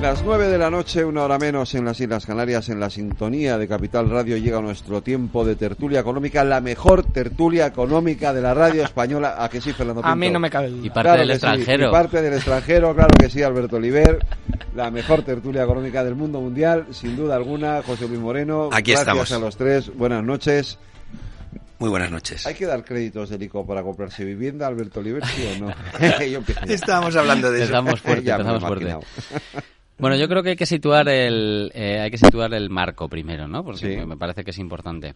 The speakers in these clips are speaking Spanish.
Las nueve de la noche, una hora menos en las Islas Canarias, en la sintonía de Capital Radio, llega nuestro tiempo de tertulia económica, la mejor tertulia económica de la radio española. ¿A que sí, Fernando A mí no me cabe duda. Y parte Claro del sí, extranjero. y parte del extranjero, claro que sí, Alberto Oliver. La mejor tertulia económica del mundo mundial, sin duda alguna. José Luis Moreno. Aquí gracias estamos. a los tres. Buenas noches. Muy buenas noches. ¿Hay que dar créditos del ICO para comprarse vivienda, Alberto Oliver, sí o no? Yo. Estábamos hablando de eso. Empezamos fuerte, empezamos fuerte. Bueno, yo creo que hay que situar el, eh, hay que situar el marco primero, ¿no? Porque Sí. me parece que es importante.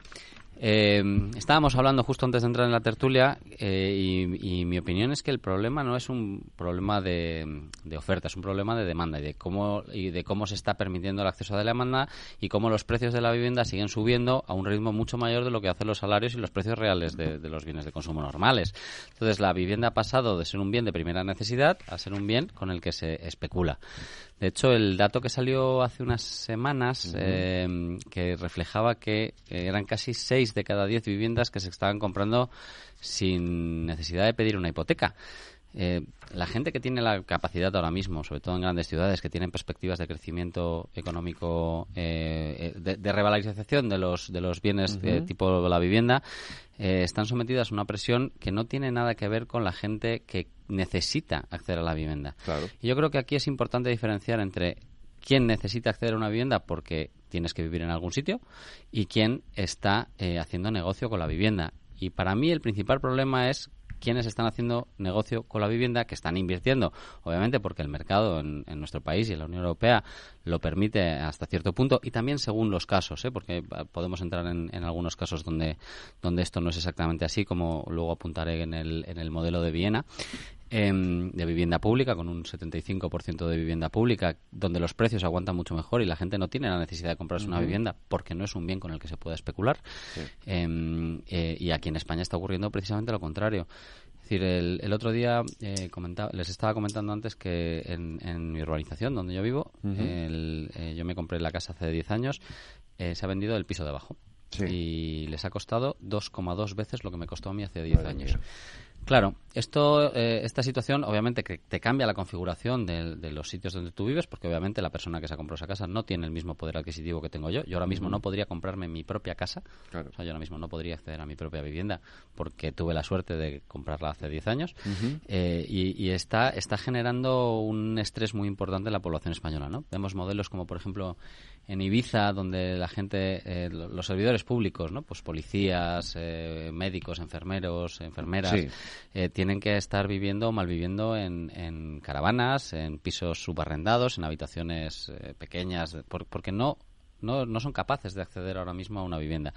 Eh, estábamos hablando justo antes de entrar en la tertulia eh, y, y mi opinión es que el problema no es un problema de, de oferta, es un problema de demanda y de cómo y de cómo se está permitiendo el acceso a la demanda y cómo los precios de la vivienda siguen subiendo a un ritmo mucho mayor de lo que hacen los salarios y los precios reales de, de los bienes de consumo normales. Entonces, la vivienda ha pasado de ser un bien de primera necesidad a ser un bien con el que se especula. De hecho, el dato que salió hace unas semanas eh, que reflejaba que eran casi 6 de cada 10 viviendas que se estaban comprando sin necesidad de pedir una hipoteca. Eh, la gente que tiene la capacidad ahora mismo, sobre todo en grandes ciudades, que tienen perspectivas de crecimiento económico, eh, eh, de, de revalorización de los, de los bienes eh, tipo la vivienda, eh, están sometidas a una presión que no tiene nada que ver con la gente que necesita acceder a la vivienda. Claro. Y yo creo que aquí es importante diferenciar entre quién necesita acceder a una vivienda porque tienes que vivir en algún sitio y quién está eh, haciendo negocio con la vivienda. Y para mí el principal problema es quiénes están haciendo negocio con la vivienda, que están invirtiendo, obviamente porque el mercado en, en nuestro país y en la Unión Europea lo permite hasta cierto punto y también según los casos, ¿eh? porque eh, podemos entrar en, en algunos casos donde, donde esto no es exactamente así, como luego apuntaré en el, en el modelo de Viena em, de vivienda pública, con un 75% de vivienda pública, donde los precios aguantan mucho mejor y la gente no tiene la necesidad de comprarse una vivienda porque no es un bien con el que se pueda especular. Em, eh, y aquí en España está ocurriendo precisamente lo contrario. Es decir, el, el otro día eh, comentaba, les estaba comentando antes que en, en mi urbanización, donde yo vivo, el- eh, yo me compré la casa hace 10 años, eh, se ha vendido el piso de abajo. Sí. Y les ha costado 2,2 veces lo que me costó a mí hace 10 años. Claro, esto, eh, esta situación obviamente que te cambia la configuración de, de los sitios donde tú vives, porque obviamente la persona que se ha comprado esa casa no tiene el mismo poder adquisitivo que tengo yo. Yo ahora mismo no podría comprarme mi propia casa, Claro. o sea, yo ahora mismo no podría acceder a mi propia vivienda porque tuve la suerte de comprarla hace 10 años Eh, y, y está, está generando un estrés muy importante en la población española. ¿no? Vemos modelos como, por ejemplo, en Ibiza, donde la gente, eh, lo- los servidores públicos, ¿no? pues policías, eh, médicos, enfermeros, enfermeras, Sí. eh, tienen que estar viviendo o malviviendo en, en caravanas, en pisos subarrendados, en habitaciones eh, pequeñas, por- porque no, no, no son capaces de acceder ahora mismo a una vivienda.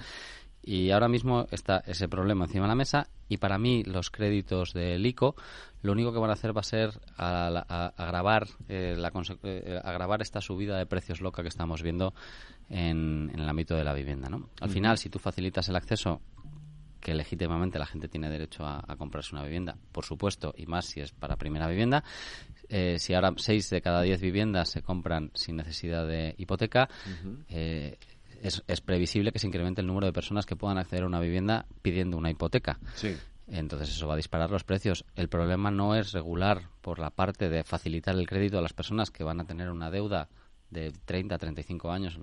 Y ahora mismo está ese problema encima de la mesa y para mí los créditos del ICO lo único que van a hacer va a ser agravar, eh, la eh, agravar esta subida de precios loca que estamos viendo en, en el ámbito de la vivienda. ¿no? Al final, si tú facilitas el acceso que legítimamente la gente tiene derecho a, a comprarse una vivienda, por supuesto, y más si es para primera vivienda. Eh, si ahora 6 de cada 10 viviendas se compran sin necesidad de hipoteca, eh, es, es previsible que se incremente el número de personas que puedan acceder a una vivienda pidiendo una hipoteca. Sí. Entonces eso va a disparar los precios. El problema no es regular por la parte de facilitar el crédito a las personas que van a tener una deuda de 30 a 35 años,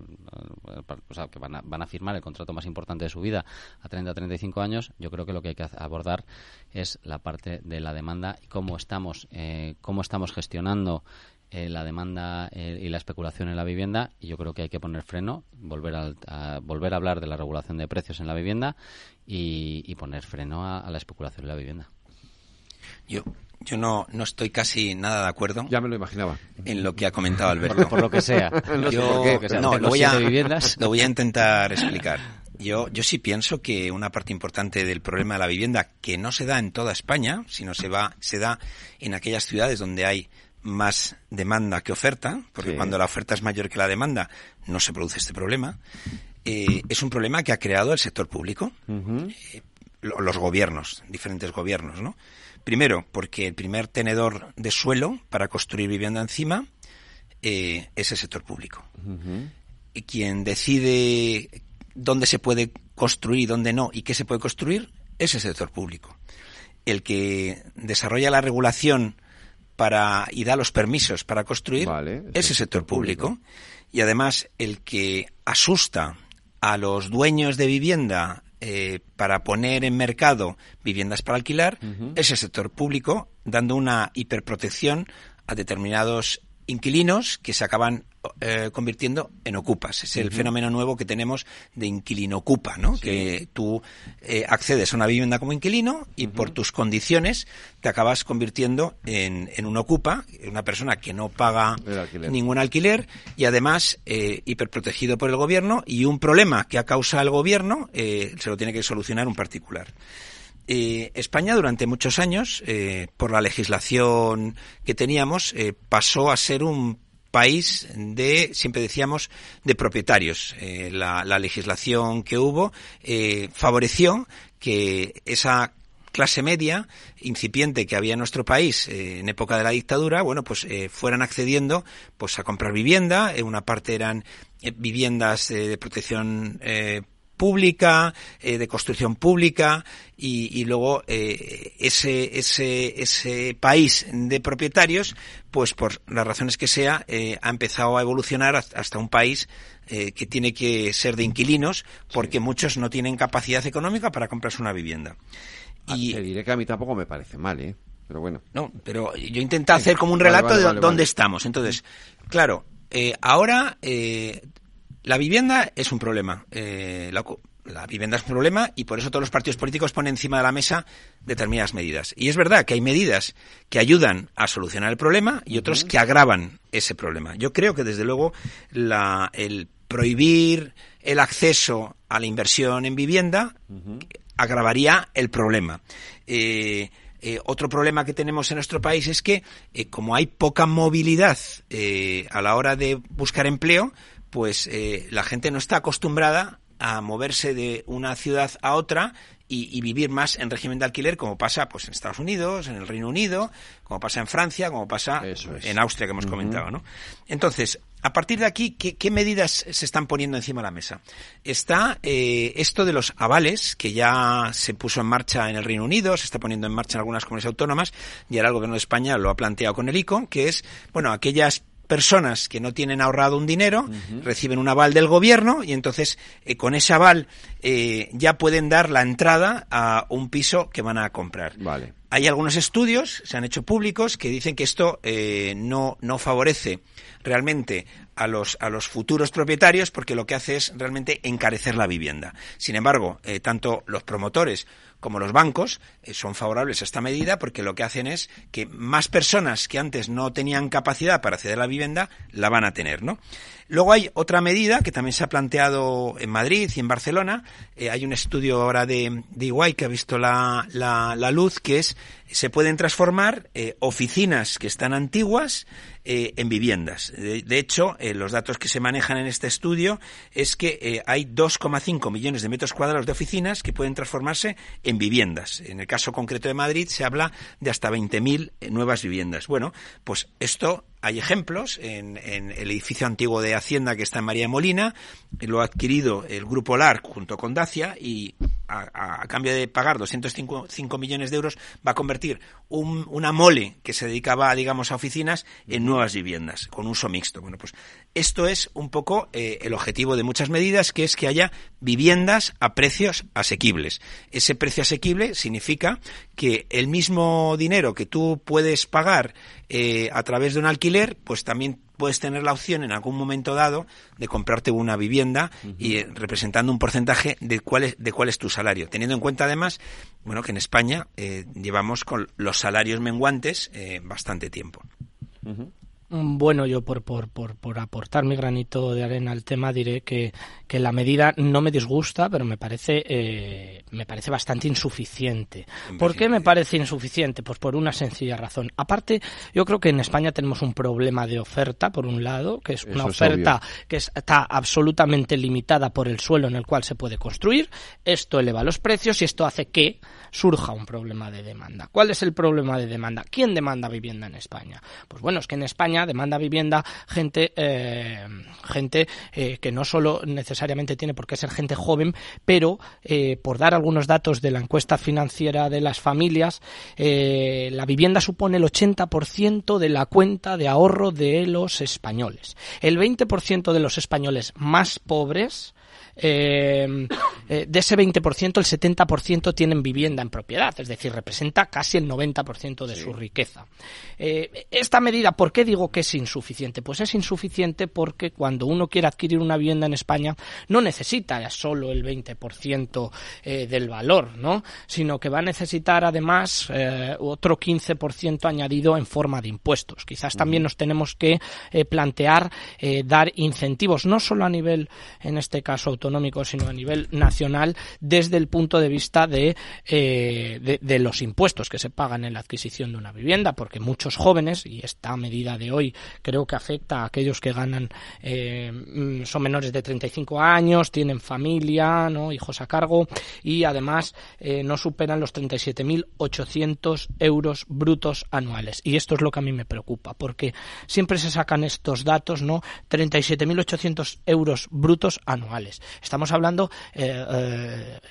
o sea, que van a, van a firmar el contrato más importante de su vida a 30 a 35 años, yo creo que lo que hay que abordar es la parte de la demanda y cómo estamos, eh, cómo estamos gestionando eh, la demanda eh, y la especulación en la vivienda y yo creo que hay que poner freno, volver al- a, volver a hablar de la regulación de precios en la vivienda y, y poner freno a, a la especulación en la vivienda. Yo, yo no, no estoy casi nada de acuerdo Ya me lo imaginaba. en lo que ha comentado Alberto. Por lo que sea. No Yo- que sea, no, lo voy, a, lo voy a intentar explicar. Yo, yo sí pienso que una parte importante del problema de la vivienda, que no se da en toda España, sino se va, se da en aquellas ciudades donde hay más demanda que oferta, porque Sí. cuando la oferta es mayor que la demanda, no se produce este problema. Eh, es un problema que ha creado el sector público. Eh, los gobiernos, diferentes gobiernos, ¿no? Primero, porque el primer tenedor de suelo para construir vivienda encima eh, es el sector público. Y quien decide dónde se puede construir y dónde no y qué se puede construir es el sector público. El que desarrolla la regulación para y da los permisos para construir es el sector público. Y además el que asusta a los dueños de vivienda eh, para poner en mercado viviendas para alquilar es el sector público, dando una hiperprotección a determinados inquilinos que se acaban eh, convirtiendo en ocupas. Es el fenómeno nuevo que tenemos de inquilino ocupa, ¿no? Que tú eh, accedes a una vivienda como inquilino y por tus condiciones te acabas convirtiendo en, en un ocupa, una persona que no paga ningún alquiler y además eh, hiperprotegido por el gobierno y un problema que ha causado el gobierno se lo tiene que solucionar un particular. Eh, España durante muchos años, eh, por la legislación que teníamos, eh, pasó a ser un país de, siempre decíamos, de propietarios. La, la, legislación que hubo favoreció que esa clase media incipiente que había en nuestro país en época de la dictadura, bueno, pues fueran accediendo pues a comprar vivienda, en una parte eran viviendas de protección pública, eh, de construcción pública y, luego eh, ese, ese, ese país de propietarios, pues por las razones que sea, eh, ha empezado a evolucionar hasta un país que tiene que ser de inquilinos porque muchos no tienen capacidad económica para comprarse una vivienda. Ah, y te diré que a mí tampoco me parece mal, ¿eh? Pero bueno. No, pero yo intento hacer como un relato de dónde estamos. Entonces, claro, ahora la vivienda es un problema. Eh, la, vivienda es un problema y por eso todos los partidos políticos ponen encima de la mesa determinadas medidas. Y es verdad que hay medidas que ayudan a solucionar el problema y otros que agravan ese problema. Yo creo que desde luego el prohibir el acceso a la inversión en vivienda agravaría el problema. Eh, eh, otro problema que tenemos en nuestro país es que, como hay poca movilidad a la hora de buscar empleo, pues eh, la gente no está acostumbrada a moverse de una ciudad a otra y, vivir más en régimen de alquiler, como pasa pues en Estados Unidos, en el Reino Unido, como pasa en Francia, como pasa en Austria, que hemos comentado, ¿no? Entonces, a partir de aquí, ¿qué, medidas se están poniendo encima de la mesa? Está eh, esto de los avales, que ya se puso en marcha en el Reino Unido, se está poniendo en marcha en algunas comunidades autónomas, y ahora el Gobierno de España lo ha planteado con el ICO, que es, bueno, aquellas personas que no tienen ahorrado un dinero reciben un aval del gobierno y entonces eh, con ese aval eh, ya pueden dar la entrada a un piso que van a comprar. Vale. Hay algunos estudios, se han hecho públicos, que dicen que esto eh, no, no favorece realmente a los, a los futuros propietarios porque lo que hace es realmente encarecer la vivienda. Sin embargo, tanto los promotores como los bancos eh, son favorables a esta medida porque lo que hacen es que más personas que antes no tenían capacidad para acceder a la vivienda la van a tener, ¿no? Luego hay otra medida que también se ha planteado en Madrid y en Barcelona. Eh, hay un estudio ahora de, de Iguay que ha visto la, la, luz, que es se pueden transformar eh, oficinas que están antiguas en viviendas. De, hecho, los datos que se manejan en este estudio es que hay 2,5 millones de metros cuadrados de oficinas que pueden transformarse en viviendas. En el caso concreto de Madrid se habla de hasta 20.000 nuevas viviendas. Bueno, pues esto hay ejemplos en, el edificio antiguo de Hacienda que está en María Molina, lo ha adquirido el Grupo LAR junto con Dacia y a, cambio de pagar 205 millones de euros va a convertir una mole que se dedicaba, digamos, a oficinas en nuevas viviendas con uso mixto. Bueno, pues esto es un poco eh, el objetivo de muchas medidas, que es que haya viviendas a precios asequibles. Ese precio asequible significa que el mismo dinero que tú puedes pagar eh, a través de un alquiler, pues también puedes tener la opción en algún momento dado de comprarte una vivienda y eh, representando un porcentaje de cuál es de cuál es tu salario, teniendo en cuenta además, bueno, que en España eh, llevamos con los salarios menguantes bastante tiempo. Mm, bueno, yo por, por, por, por, aportar mi granito de arena al tema diré que, que la medida no me disgusta, pero me parece me parece bastante insuficiente. ¿Por qué me parece insuficiente? Pues por una sencilla razón. Aparte, yo creo que en España tenemos un problema de oferta, por un lado, que es una oferta que está absolutamente limitada por el suelo en el cual se puede construir. Esto eleva los precios y esto hace que surja un problema de demanda. ¿Cuál es el problema de demanda? ¿Quién demanda vivienda en España? Pues bueno, es que en España demanda vivienda gente, eh, gente eh, que no solo necesariamente tiene por qué ser gente joven, pero eh, por dar algunos datos de la encuesta financiera de las familias, la vivienda supone el 80% de la cuenta de ahorro de los españoles. El 20% de los españoles más pobres eh, eh, de ese 20%, el 70% tienen vivienda en propiedad, es decir, representa casi el 90% de su riqueza. Eh, esta medida, ¿por qué digo que es insuficiente? Pues es insuficiente porque cuando uno quiere adquirir una vivienda en España no necesita solo el 20% del valor, ¿no? sino que va a necesitar además otro 15% añadido en forma de impuestos. Quizás también nos tenemos que plantear dar incentivos, no solo a nivel, en este caso, autonómico, sino a nivel nacional, desde el punto de vista de, eh, de, los impuestos que se pagan en la adquisición de una vivienda, porque muchos jóvenes, y esta medida de hoy creo que afecta a aquellos que ganan, eh, mm, son menores de 35 años, tienen familia, ¿no? hijos a cargo, y además eh, no superan los 37.800 euros brutos anuales. Y esto es lo que a mí me preocupa, porque siempre se sacan estos datos, ¿no? 37.800 euros brutos anuales. Estamos hablando, eh,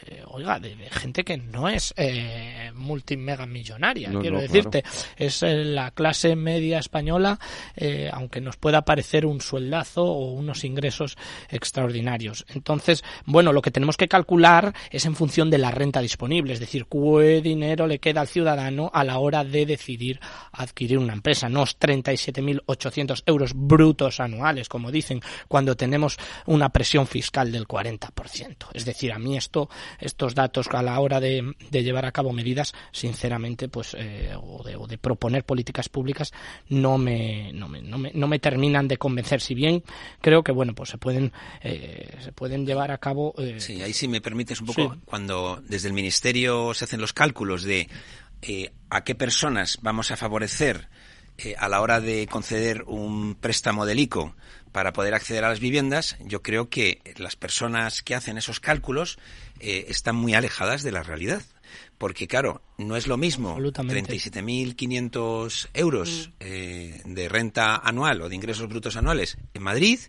eh, oiga, de, gente que no es eh, multimega millonaria, quiero decirte. Es eh, la clase media española, aunque nos pueda parecer un sueldazo o unos ingresos extraordinarios. Entonces, bueno, lo que tenemos que calcular es en función de la renta disponible, es decir, qué dinero le queda al ciudadano a la hora de decidir adquirir una empresa. No 37.800 euros brutos anuales, como dicen, cuando tenemos una presión fiscal del 40%. Es decir, a mí esto, estos datos a la hora de, llevar a cabo medidas, sinceramente, pues, eh, o, de, proponer políticas públicas, no me, no me, no me, terminan de convencer. Si bien creo que, bueno, pues se pueden, eh, se pueden llevar a cabo. Eh, sí, ahí sí me permites un poco, cuando desde el Ministerio se hacen los cálculos de a qué personas vamos a favorecer a la hora de conceder un préstamo del ICO para poder acceder a las viviendas, yo creo que las personas que hacen esos cálculos eh, están muy alejadas de la realidad. Porque, claro, no es lo mismo 37.500 euros mm. eh, de renta anual o de ingresos brutos anuales en Madrid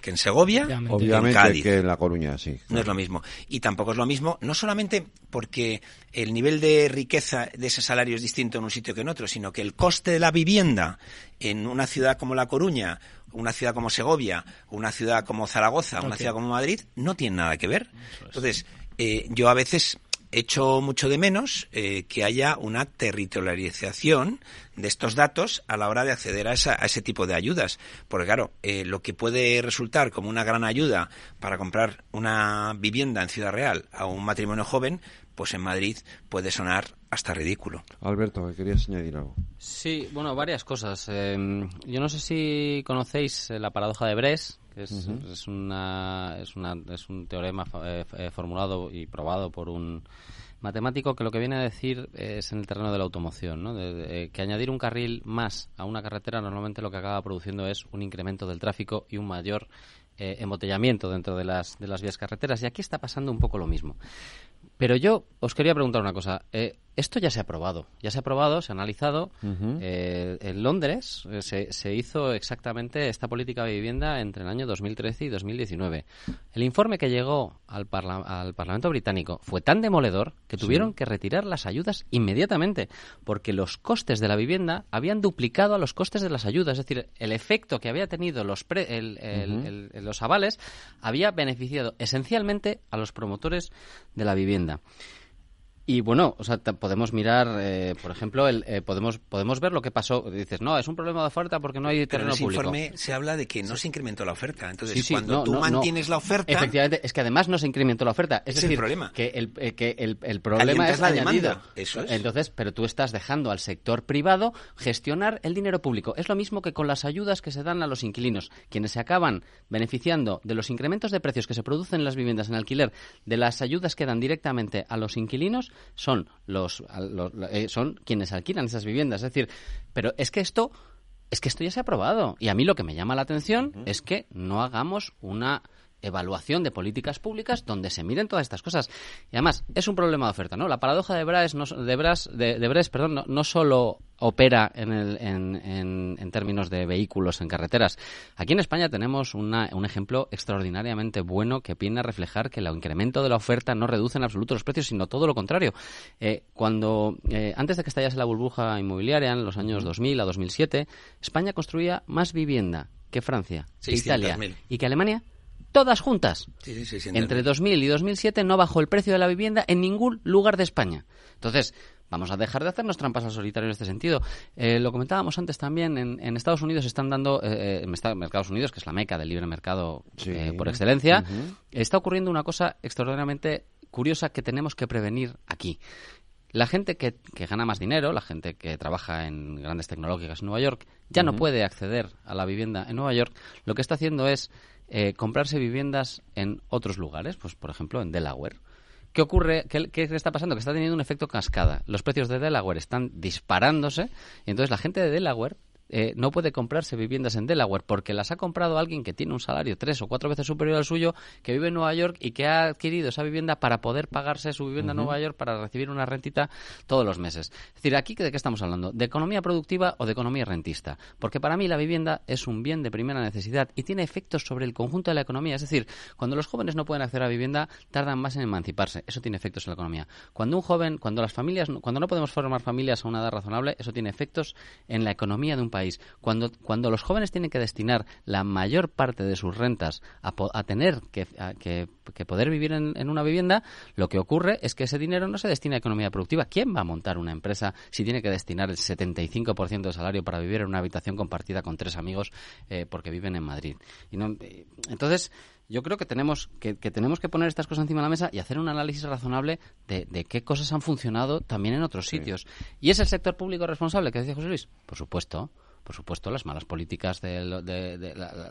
que en Segovia, obviamente, en Cádiz. que en La Coruña, sí. No es lo mismo. Y tampoco es lo mismo, no solamente porque el nivel de riqueza de ese salario es distinto en un sitio que en otro, sino que el coste de la vivienda en una ciudad como La Coruña, una ciudad como Segovia, una ciudad como Zaragoza, una ciudad como Madrid, no tiene nada que ver. Entonces, eh, yo a veces echo mucho de menos eh, que haya una territorialización de estos datos a la hora de acceder a, ese tipo de ayudas. Porque claro, eh, lo que puede resultar como una gran ayuda para comprar una vivienda en Ciudad Real a un matrimonio joven, pues en Madrid puede sonar hasta ridículo. Alberto, querías añadir algo. Sí, bueno, varias cosas. Em, yo no sé si conocéis la paradoja de Bres, que es, es, una, es, una, es un teorema eh, eh, formulado y probado por un matemático que lo que viene a decir es en el terreno de la automoción, ¿no? que añadir un carril más a una carretera normalmente lo que acaba produciendo es un incremento del tráfico y un mayor eh, embotellamiento dentro de las, de las vías carreteras. Y aquí está pasando un poco lo mismo. Pero yo os quería preguntar una cosa. Eh, esto ya se ha probado, ya se ha probado, se ha analizado. Eh, en Londres eh, se, se, hizo exactamente esta política de vivienda entre el año 2013 y 2019. El informe que llegó al, al Parlamento británico fue tan demoledor que tuvieron que retirar las ayudas inmediatamente, porque los costes de la vivienda habían duplicado a los costes de las ayudas. Es decir, el efecto que había tenido los, los avales había beneficiado esencialmente a los promotores de la vivienda. semana. Y bueno, o sea, podemos mirar, eh, por ejemplo, el, eh, podemos podemos ver lo que pasó. Dices, no, es un problema de oferta porque no hay terreno Pero en informe se habla de que no se incrementó la oferta. Entonces, cuando tú mantienes la oferta... Efectivamente, es que además no se incrementó la oferta. Es, decir, el problema. que el, eh, que el, el problema es la demanda. Eso es. Entonces, pero tú estás dejando al sector privado gestionar el dinero público. Es lo mismo que con las ayudas que se dan a los inquilinos, quienes se acaban beneficiando de los incrementos de precios que se producen en las viviendas en alquiler, de las ayudas que dan directamente a los inquilinos, son los, eh, son quienes alquilan esas viviendas. Es decir, pero es que esto es que esto ya se ha aprobado y a mí lo que me llama la atención es que no hagamos una evaluación de políticas públicas donde se miren todas estas cosas. Y además, es un problema de oferta, ¿no? La paradoja de Bras, no, de Bras, de, de perdón, no, no, solo opera en, el, en, en, términos de vehículos en carreteras. Aquí en España tenemos una, un ejemplo extraordinariamente bueno que viene a reflejar que el incremento de la oferta no reduce en absoluto los precios, sino todo lo contrario. Eh, cuando, eh, antes de que estallase la burbuja inmobiliaria en los años 2000 a 2007, España construía más vivienda que Francia, que Italia y que Alemania todas juntas. Entre 2000 y 2007 no bajó el precio de la vivienda en ningún lugar de España. Entonces, vamos a dejar de hacernos trampas al solitario en este sentido. Eh, lo comentábamos antes también, en, Estados Unidos están dando, eh, en Estados Unidos, que es la meca del libre mercado eh, por excelencia, está ocurriendo una cosa extraordinariamente curiosa que tenemos que prevenir aquí. La gente que, gana más dinero, la gente que trabaja en grandes tecnológicas en Nueva York, ya no puede acceder a la vivienda en Nueva York. Lo que está haciendo es eh, comprarse viviendas en otros lugares, pues por ejemplo en Delaware. ¿Qué ocurre? ¿Qué, ¿Qué, está pasando? Que está teniendo un efecto cascada. Los precios de Delaware están disparándose y entonces la gente de Delaware eh, no puede comprarse viviendas en Delaware porque las ha comprado alguien que tiene un salario tres o cuatro veces superior al suyo, que vive en Nueva York y que ha adquirido esa vivienda para poder pagarse su vivienda en Nueva York para recibir una rentita todos los meses. Es decir, aquí de qué estamos hablando? ¿De economía productiva o de economía rentista? Porque para mí la vivienda es un bien de primera necesidad y tiene efectos sobre el conjunto de la economía. Es decir, cuando los jóvenes no pueden acceder a vivienda, tardan más en emanciparse. Eso tiene efectos en la economía. Cuando un joven, cuando las familias, cuando no podemos formar familias a una edad razonable, eso tiene efectos en la economía de un país. Cuando, cuando los jóvenes tienen que destinar la mayor parte de sus rentas a, a tener que, que, poder vivir en, una vivienda, lo que ocurre es que ese dinero no se destina a economía productiva. ¿Quién va a montar una empresa si tiene que destinar el 75% del salario para vivir en una habitación compartida con tres amigos eh, porque viven en Madrid? Y no, eh, entonces, yo creo que tenemos que, tenemos que poner estas cosas encima de la mesa y hacer un análisis razonable de, de qué cosas han funcionado también en otros sitios. ¿Y es el sector público responsable, que decía José Luis? Por supuesto por supuesto, las malas políticas, de,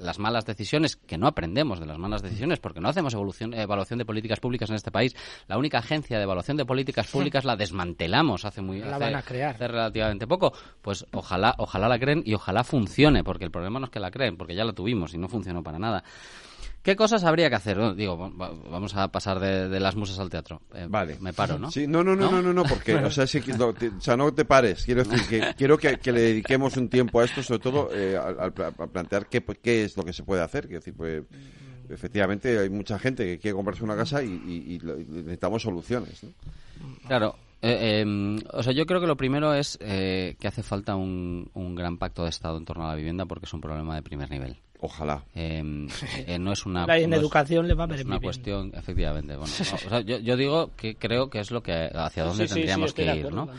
las malas decisiones, que no aprendemos de las malas decisiones porque no hacemos evolución, evaluación de políticas públicas en este país. La única agencia de evaluación de políticas públicas la desmantelamos hace muy la van a crear. hace relativamente poco. Pues ojalá, ojalá la creen y ojalá funcione, porque el problema no es que la creen, porque ya la tuvimos y no funcionó para nada. ¿Qué cosas habría que hacer? digo, vamos a pasar de, las musas al teatro. Eh, vale. Me paro, ¿no? Sí, no, no, no, no, no, porque, o sea, o sea, no te pares. Quiero decir que quiero que, le dediquemos un tiempo a esto, sobre todo eh, al, plantear qué, qué es lo que se puede hacer. Quiero decir, pues efectivamente hay mucha gente que quiere comprarse una casa y, necesitamos soluciones. ¿no? Claro. Eh, em, o sea, yo creo que lo primero es que hace falta un, un gran pacto de Estado en torno a la vivienda porque es un problema de primer nivel. Ojalá. Em, eh, no es una. en educación le va a ver una cuestión, efectivamente. Bueno, o sea, yo, yo, digo que creo que es lo que hacia dónde tendríamos que ir, ¿no?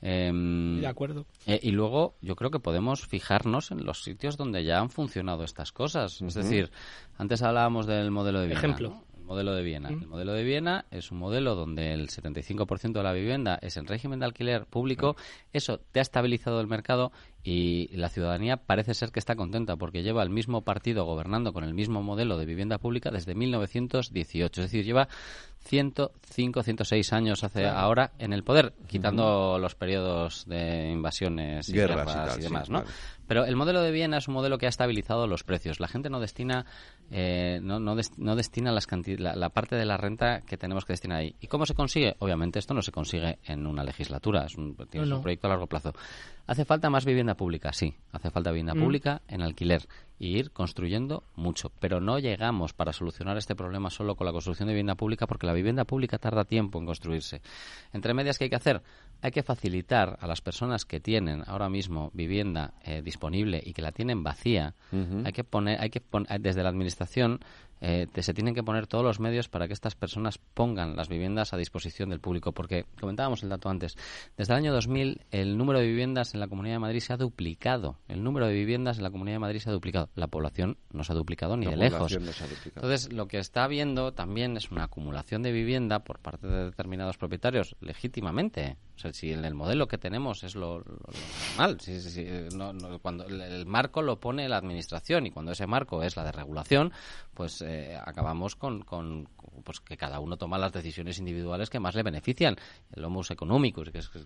Em, de acuerdo. Eh, y luego yo creo que podemos fijarnos en los sitios donde ya han funcionado estas cosas. Es decir, antes hablábamos del modelo de Viena. Ejemplo modelo de Viena. El modelo de Viena es un modelo donde el 75% de la vivienda es en régimen de alquiler público. Eso te ha estabilizado el mercado y la ciudadanía parece ser que está contenta porque lleva el mismo partido gobernando con el mismo modelo de vivienda pública desde 1918. Es decir, lleva 105, 106 años hace ahora en el poder, quitando los periodos de invasiones y guerras, y, demás, ¿no? Pero el modelo de Viena es un modelo que ha estabilizado los precios. La gente no destina, eh, no, no, no, destina las la, parte de la renta que tenemos que destinar ahí. ¿Y cómo se consigue? Obviamente esto no se consigue en una legislatura, es un, un proyecto a largo plazo. ¿Hace falta más vivienda pública? Sí, hace falta vivienda mm. pública en alquiler y ir construyendo mucho. Pero no llegamos para solucionar este problema solo con la construcción de vivienda pública porque la vivienda pública tarda tiempo en construirse. Entre medias, ¿qué hay que hacer? Hay que facilitar a las personas que tienen ahora mismo vivienda eh, disponible y que la tienen vacía. Hay que poner, hay que poner, desde la administración eh, se tienen que poner todos los medios para que estas personas pongan las viviendas a disposición del público, porque comentábamos el dato antes, desde el año 2000 el número de viviendas en la Comunidad de Madrid se ha duplicado, el número de viviendas en la Comunidad de Madrid se ha duplicado, la población no se ha duplicado ni de lejos. Entonces, lo que está habiendo también es una acumulación de vivienda por parte de determinados propietarios legítimamente. O sea, si en el modelo que tenemos es lo, normal, cuando el marco lo pone la administración y cuando ese marco es la de regulación, pues eh, acabamos con, con, pues que cada uno toma las decisiones individuales que más le benefician. El homus económicos, que es, que,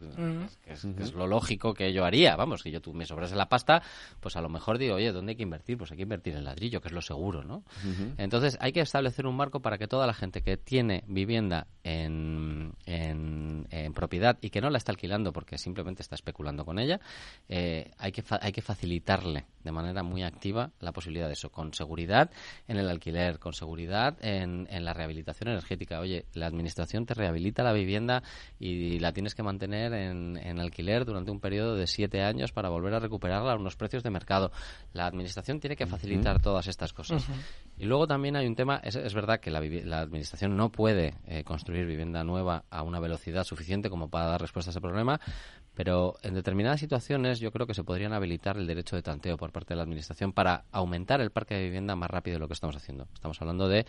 es, lo lógico que yo haría. Vamos, que yo tú me sobrase la pasta, pues a lo mejor digo, oye, ¿dónde hay que invertir? Pues hay que invertir en ladrillo, que es lo seguro, ¿no? Entonces hay que establecer un marco para que toda la gente que tiene vivienda en, en, propiedad y que no la está alquilando porque simplemente está especulando con ella, eh, hay, que hay que facilitarle de manera muy activa la posibilidad de eso, con seguridad en el alquiler, con seguridad en, en la rehabilitación energética. Oye, la administración te rehabilita la vivienda y la tienes que mantener en, en alquiler durante un periodo de siete años para volver a recuperarla a unos precios de mercado. La administración tiene que facilitar todas estas cosas. Y luego también hay un tema, es, es verdad que la, la, administración no puede eh, construir vivienda nueva a una velocidad suficiente como para dar respuesta a ese problema, pero en determinadas situaciones yo creo que se podrían habilitar el derecho de tanteo por parte de la Administración para aumentar el parque de vivienda más rápido de lo que estamos haciendo. Estamos hablando de,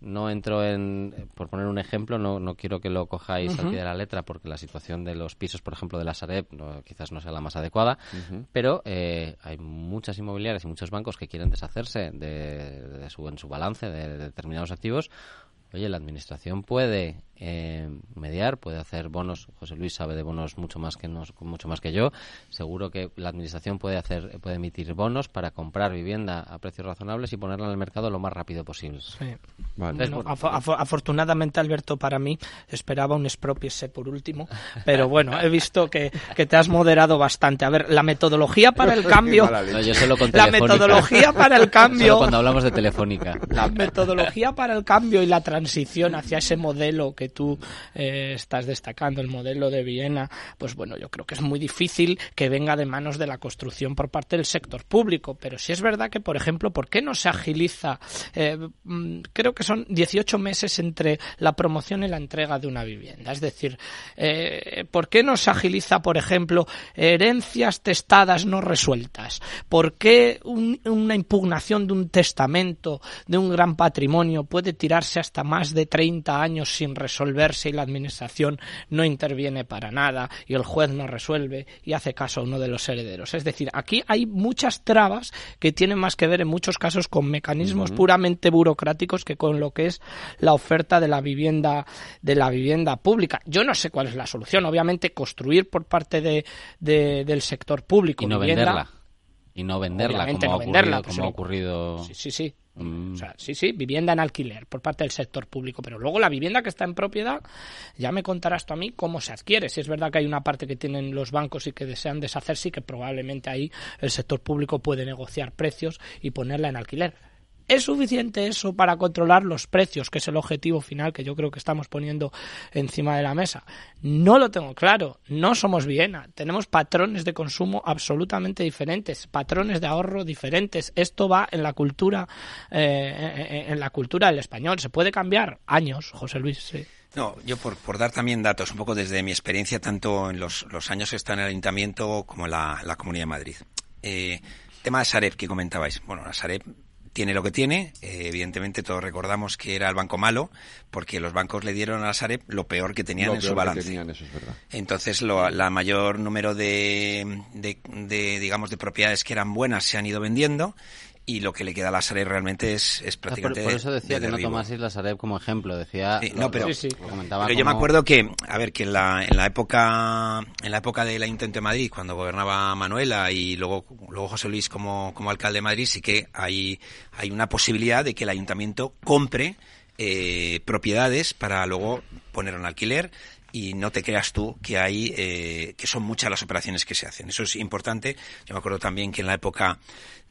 no entro en, por poner un ejemplo, no, no quiero que lo cojáis al pie de la letra porque la situación de los pisos, por ejemplo, de la Sareb quizás no sea la más adecuada, pero eh, hay muchas inmobiliarias y muchos bancos que quieren deshacerse de, su, en su balance de determinados activos. Oye, la administración puede eh, mediar, puede hacer bonos. José Luis sabe de bonos mucho más que nos, mucho más que yo. Seguro que la administración puede hacer, puede emitir bonos para comprar vivienda a precios razonables y ponerla en el mercado lo más rápido posible. afortunadamente, Alberto, para mí esperaba un expropiese por último, pero bueno, he visto que, te has moderado bastante. A ver, la metodología para el cambio. la metodología para el cambio. cuando hablamos de telefónica. La metodología para el cambio y la transición hacia ese modelo que tú eh, estás destacando, el modelo de Viena, pues bueno, yo creo que es muy difícil que venga de manos de la construcción por parte del sector público. Pero si es verdad que, por ejemplo, ¿por qué no se agiliza? Eh, mm, creo que son 18 meses entre la promoción y la entrega de una vivienda. Es decir, eh, ¿por qué no se agiliza, por ejemplo, herencias testadas no resueltas? ¿Por qué una impugnación de un testamento, de un gran patrimonio, puede tirarse hasta más de 30 años sin resolverse y la administración no interviene para nada y el juez no resuelve y hace caso a uno de los herederos. Es decir, aquí hay muchas trabas que tienen más que ver en muchos casos con mecanismos puramente burocráticos que con lo que es la oferta de la vivienda de la vivienda pública. Yo no sé cuál es la solución. Obviamente construir por parte de, del sector público y no venderla y no venderla como, ha como ha ocurrido sí sí sí Mm. O sea, sí, sí, vivienda en alquiler por parte del sector público, pero luego la vivienda que está en propiedad, ya me contarás tú a mí cómo se adquiere. Si es verdad que hay una parte que tienen los bancos y que desean deshacerse y que probablemente ahí el sector público puede negociar precios y ponerla en alquiler. ¿Es suficiente eso para controlar los precios, que es el objetivo final que yo creo que estamos poniendo encima de la mesa? No lo tengo claro. No somos Viena. Tenemos patrones de consumo absolutamente diferentes, patrones de ahorro diferentes. Esto va en la cultura, eh, en la cultura del español. Se puede cambiar años, José Luis. No, yo por, por, dar también datos, un poco desde mi experiencia, tanto en los, años que está en el Ayuntamiento como en la, Comunidad de Madrid. Eh, tema de Sareb que comentabais. Bueno, la Sareb tiene lo que tiene. Eh, evidentemente todos recordamos que era el banco malo porque los bancos le dieron a la Sareb lo peor que tenían en su balance. Entonces la mayor número de, de, digamos de propiedades que eran buenas se han ido vendiendo y lo que le queda a la Sareb realmente es, es prácticamente. Por, eso decía que no tomaseis la Sareb como ejemplo. Decía. no, pero, yo me acuerdo que, a ver, que en la, en la época en la época del Ayuntamiento de Madrid, cuando gobernaba Manuela y luego, luego José Luis como, como alcalde de Madrid, sí que hay, hay una posibilidad de que el Ayuntamiento compre eh, propiedades para luego poner en alquiler y no te creas tú que hay eh, que son muchas las operaciones que se hacen. Eso es importante. Yo me acuerdo también que en la época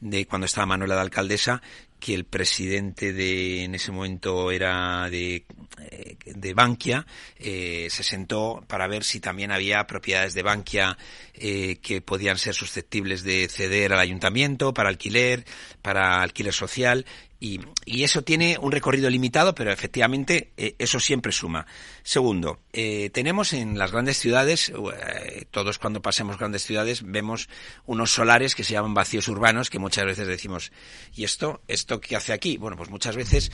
de cuando estaba Manuela de alcaldesa, que el presidente de en ese momento era de, eh, de Bankia eh, se sentó para ver si también había propiedades de Bankia eh, que podían ser susceptibles de ceder al ayuntamiento para alquiler, para alquiler social y, y, eso tiene un recorrido limitado, pero efectivamente eh, eso siempre suma. Segundo, eh, tenemos en las grandes ciudades, eh, todos cuando pasemos grandes ciudades, vemos unos solares que se llaman vacíos urbanos, que muchas veces decimos, ¿y esto? ¿Esto qué hace aquí? Bueno, pues muchas veces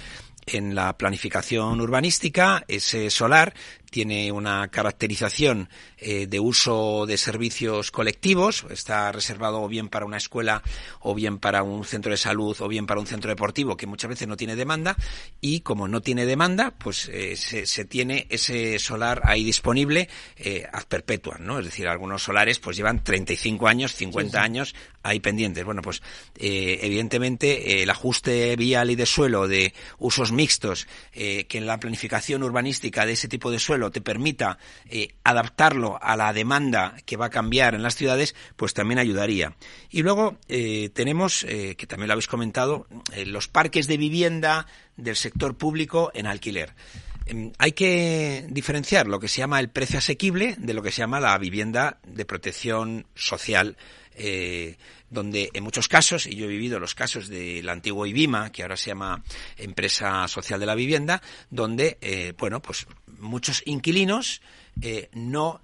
en la planificación urbanística, ese solar tiene una caracterización eh, de uso de servicios colectivos, está reservado o bien para una escuela, o bien para un centro de salud, o bien para un centro deportivo, que muchas veces no tiene demanda, y como no tiene demanda, pues se, tiene ese solar ahí disponible eh, ad perpetuam, ¿no? Es decir, algunos solares pues llevan 35 años, 50 sí, sí. años ahí pendientes. Bueno, pues eh, evidentemente el ajuste vial y de suelo de usos mixtos, que en la planificación urbanística de ese tipo de suelo te permita eh, adaptarlo a la demanda que va a cambiar en las ciudades, pues también ayudaría. Y luego eh, tenemos, eh, que también lo habéis comentado, los parques de vivienda del sector público en alquiler. Hay que diferenciar lo que se llama el precio asequible de lo que se llama la vivienda de protección social eh, donde en muchos casos, y yo he vivido los casos del antiguo IBIMA, que ahora se llama Empresa Social de la Vivienda, donde, eh, bueno, pues muchos inquilinos eh, no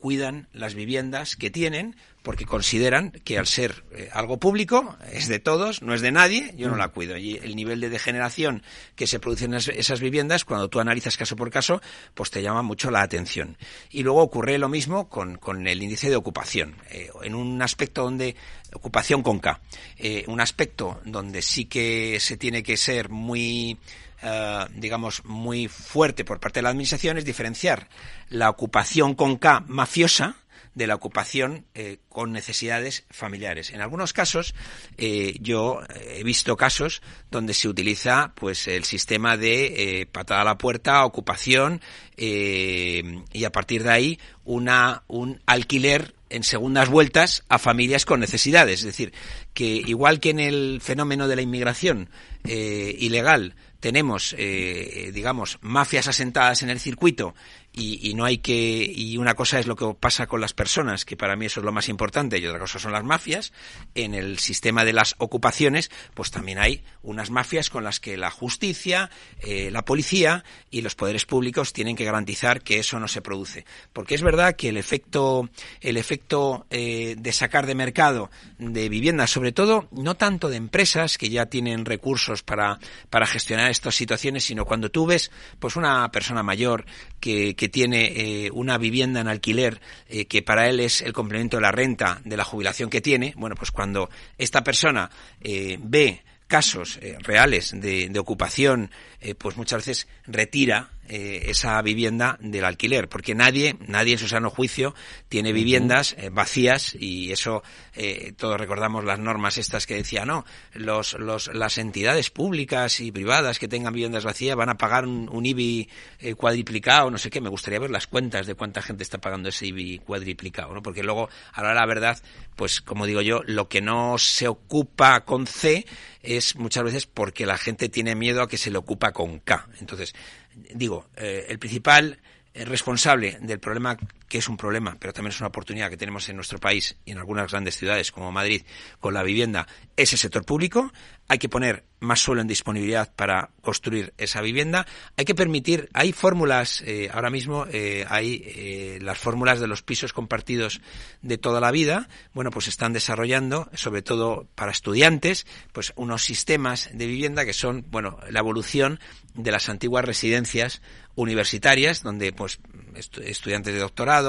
cuidan las viviendas que tienen porque consideran que al ser eh, algo público es de todos, no es de nadie, yo no la cuido. Y el nivel de degeneración que se produce en esas viviendas, cuando tú analizas caso por caso, pues te llama mucho la atención. Y luego ocurre lo mismo con, con el índice de ocupación. Eh, en un aspecto donde, ocupación con K, eh, un aspecto donde sí que se tiene que ser muy Uh, digamos, muy fuerte por parte de la Administración es diferenciar la ocupación con K mafiosa de la ocupación eh, con necesidades familiares. En algunos casos, eh, yo he visto casos donde se utiliza pues el sistema de eh, patada a la puerta, ocupación y a partir de ahí una, un alquiler en segundas vueltas a familias con necesidades. Es decir, que igual que en el fenómeno de la inmigración ilegal, tenemos, eh, digamos, mafias asentadas en el circuito y, y, no hay que y una cosa es lo que pasa con las personas que para mí eso es lo más importante y otra cosa son las mafias. En el sistema de las ocupaciones pues también hay unas mafias con las que la justicia eh, la policía y los poderes públicos tienen que garantizar que eso no se produce. Porque es verdad que el efecto el efecto eh, de sacar de mercado de viviendas sobre todo no tanto de empresas que ya tienen recursos para para gestionar estas situaciones sino cuando tú ves pues una persona mayor que, que tiene eh, una vivienda en alquiler eh, que para él es el complemento de la renta de la jubilación que tiene, bueno, pues cuando esta persona eh, ve casos eh, reales de, ocupación, eh, pues muchas veces retira eh, esa vivienda del alquiler, porque nadie, nadie en su sano juicio tiene viviendas eh, vacías y eso eh, todos recordamos las normas estas que decía no, los, los, las entidades públicas y privadas que tengan viviendas vacías van a pagar un, un IBI eh, cuadriplicado, no sé qué, me gustaría ver las cuentas de cuánta gente está pagando ese IBI cuadriplicado, ¿no? porque luego, ahora la verdad, pues como digo yo, lo que no se ocupa con C es muchas veces porque la gente tiene miedo a que se le ocupa con K. Entonces, digo, eh, el principal responsable del problema que es un problema, pero también es una oportunidad que tenemos en nuestro país y en algunas grandes ciudades como Madrid con la vivienda, es el sector público. Hay que poner más suelo en disponibilidad para construir esa vivienda. Hay que permitir, hay fórmulas, eh, ahora mismo eh, hay eh, las fórmulas de los pisos compartidos de toda la vida. Bueno, pues están desarrollando, sobre todo para estudiantes, pues unos sistemas de vivienda que son, bueno, la evolución de las antiguas residencias universitarias, donde pues estu estudiantes de doctorado,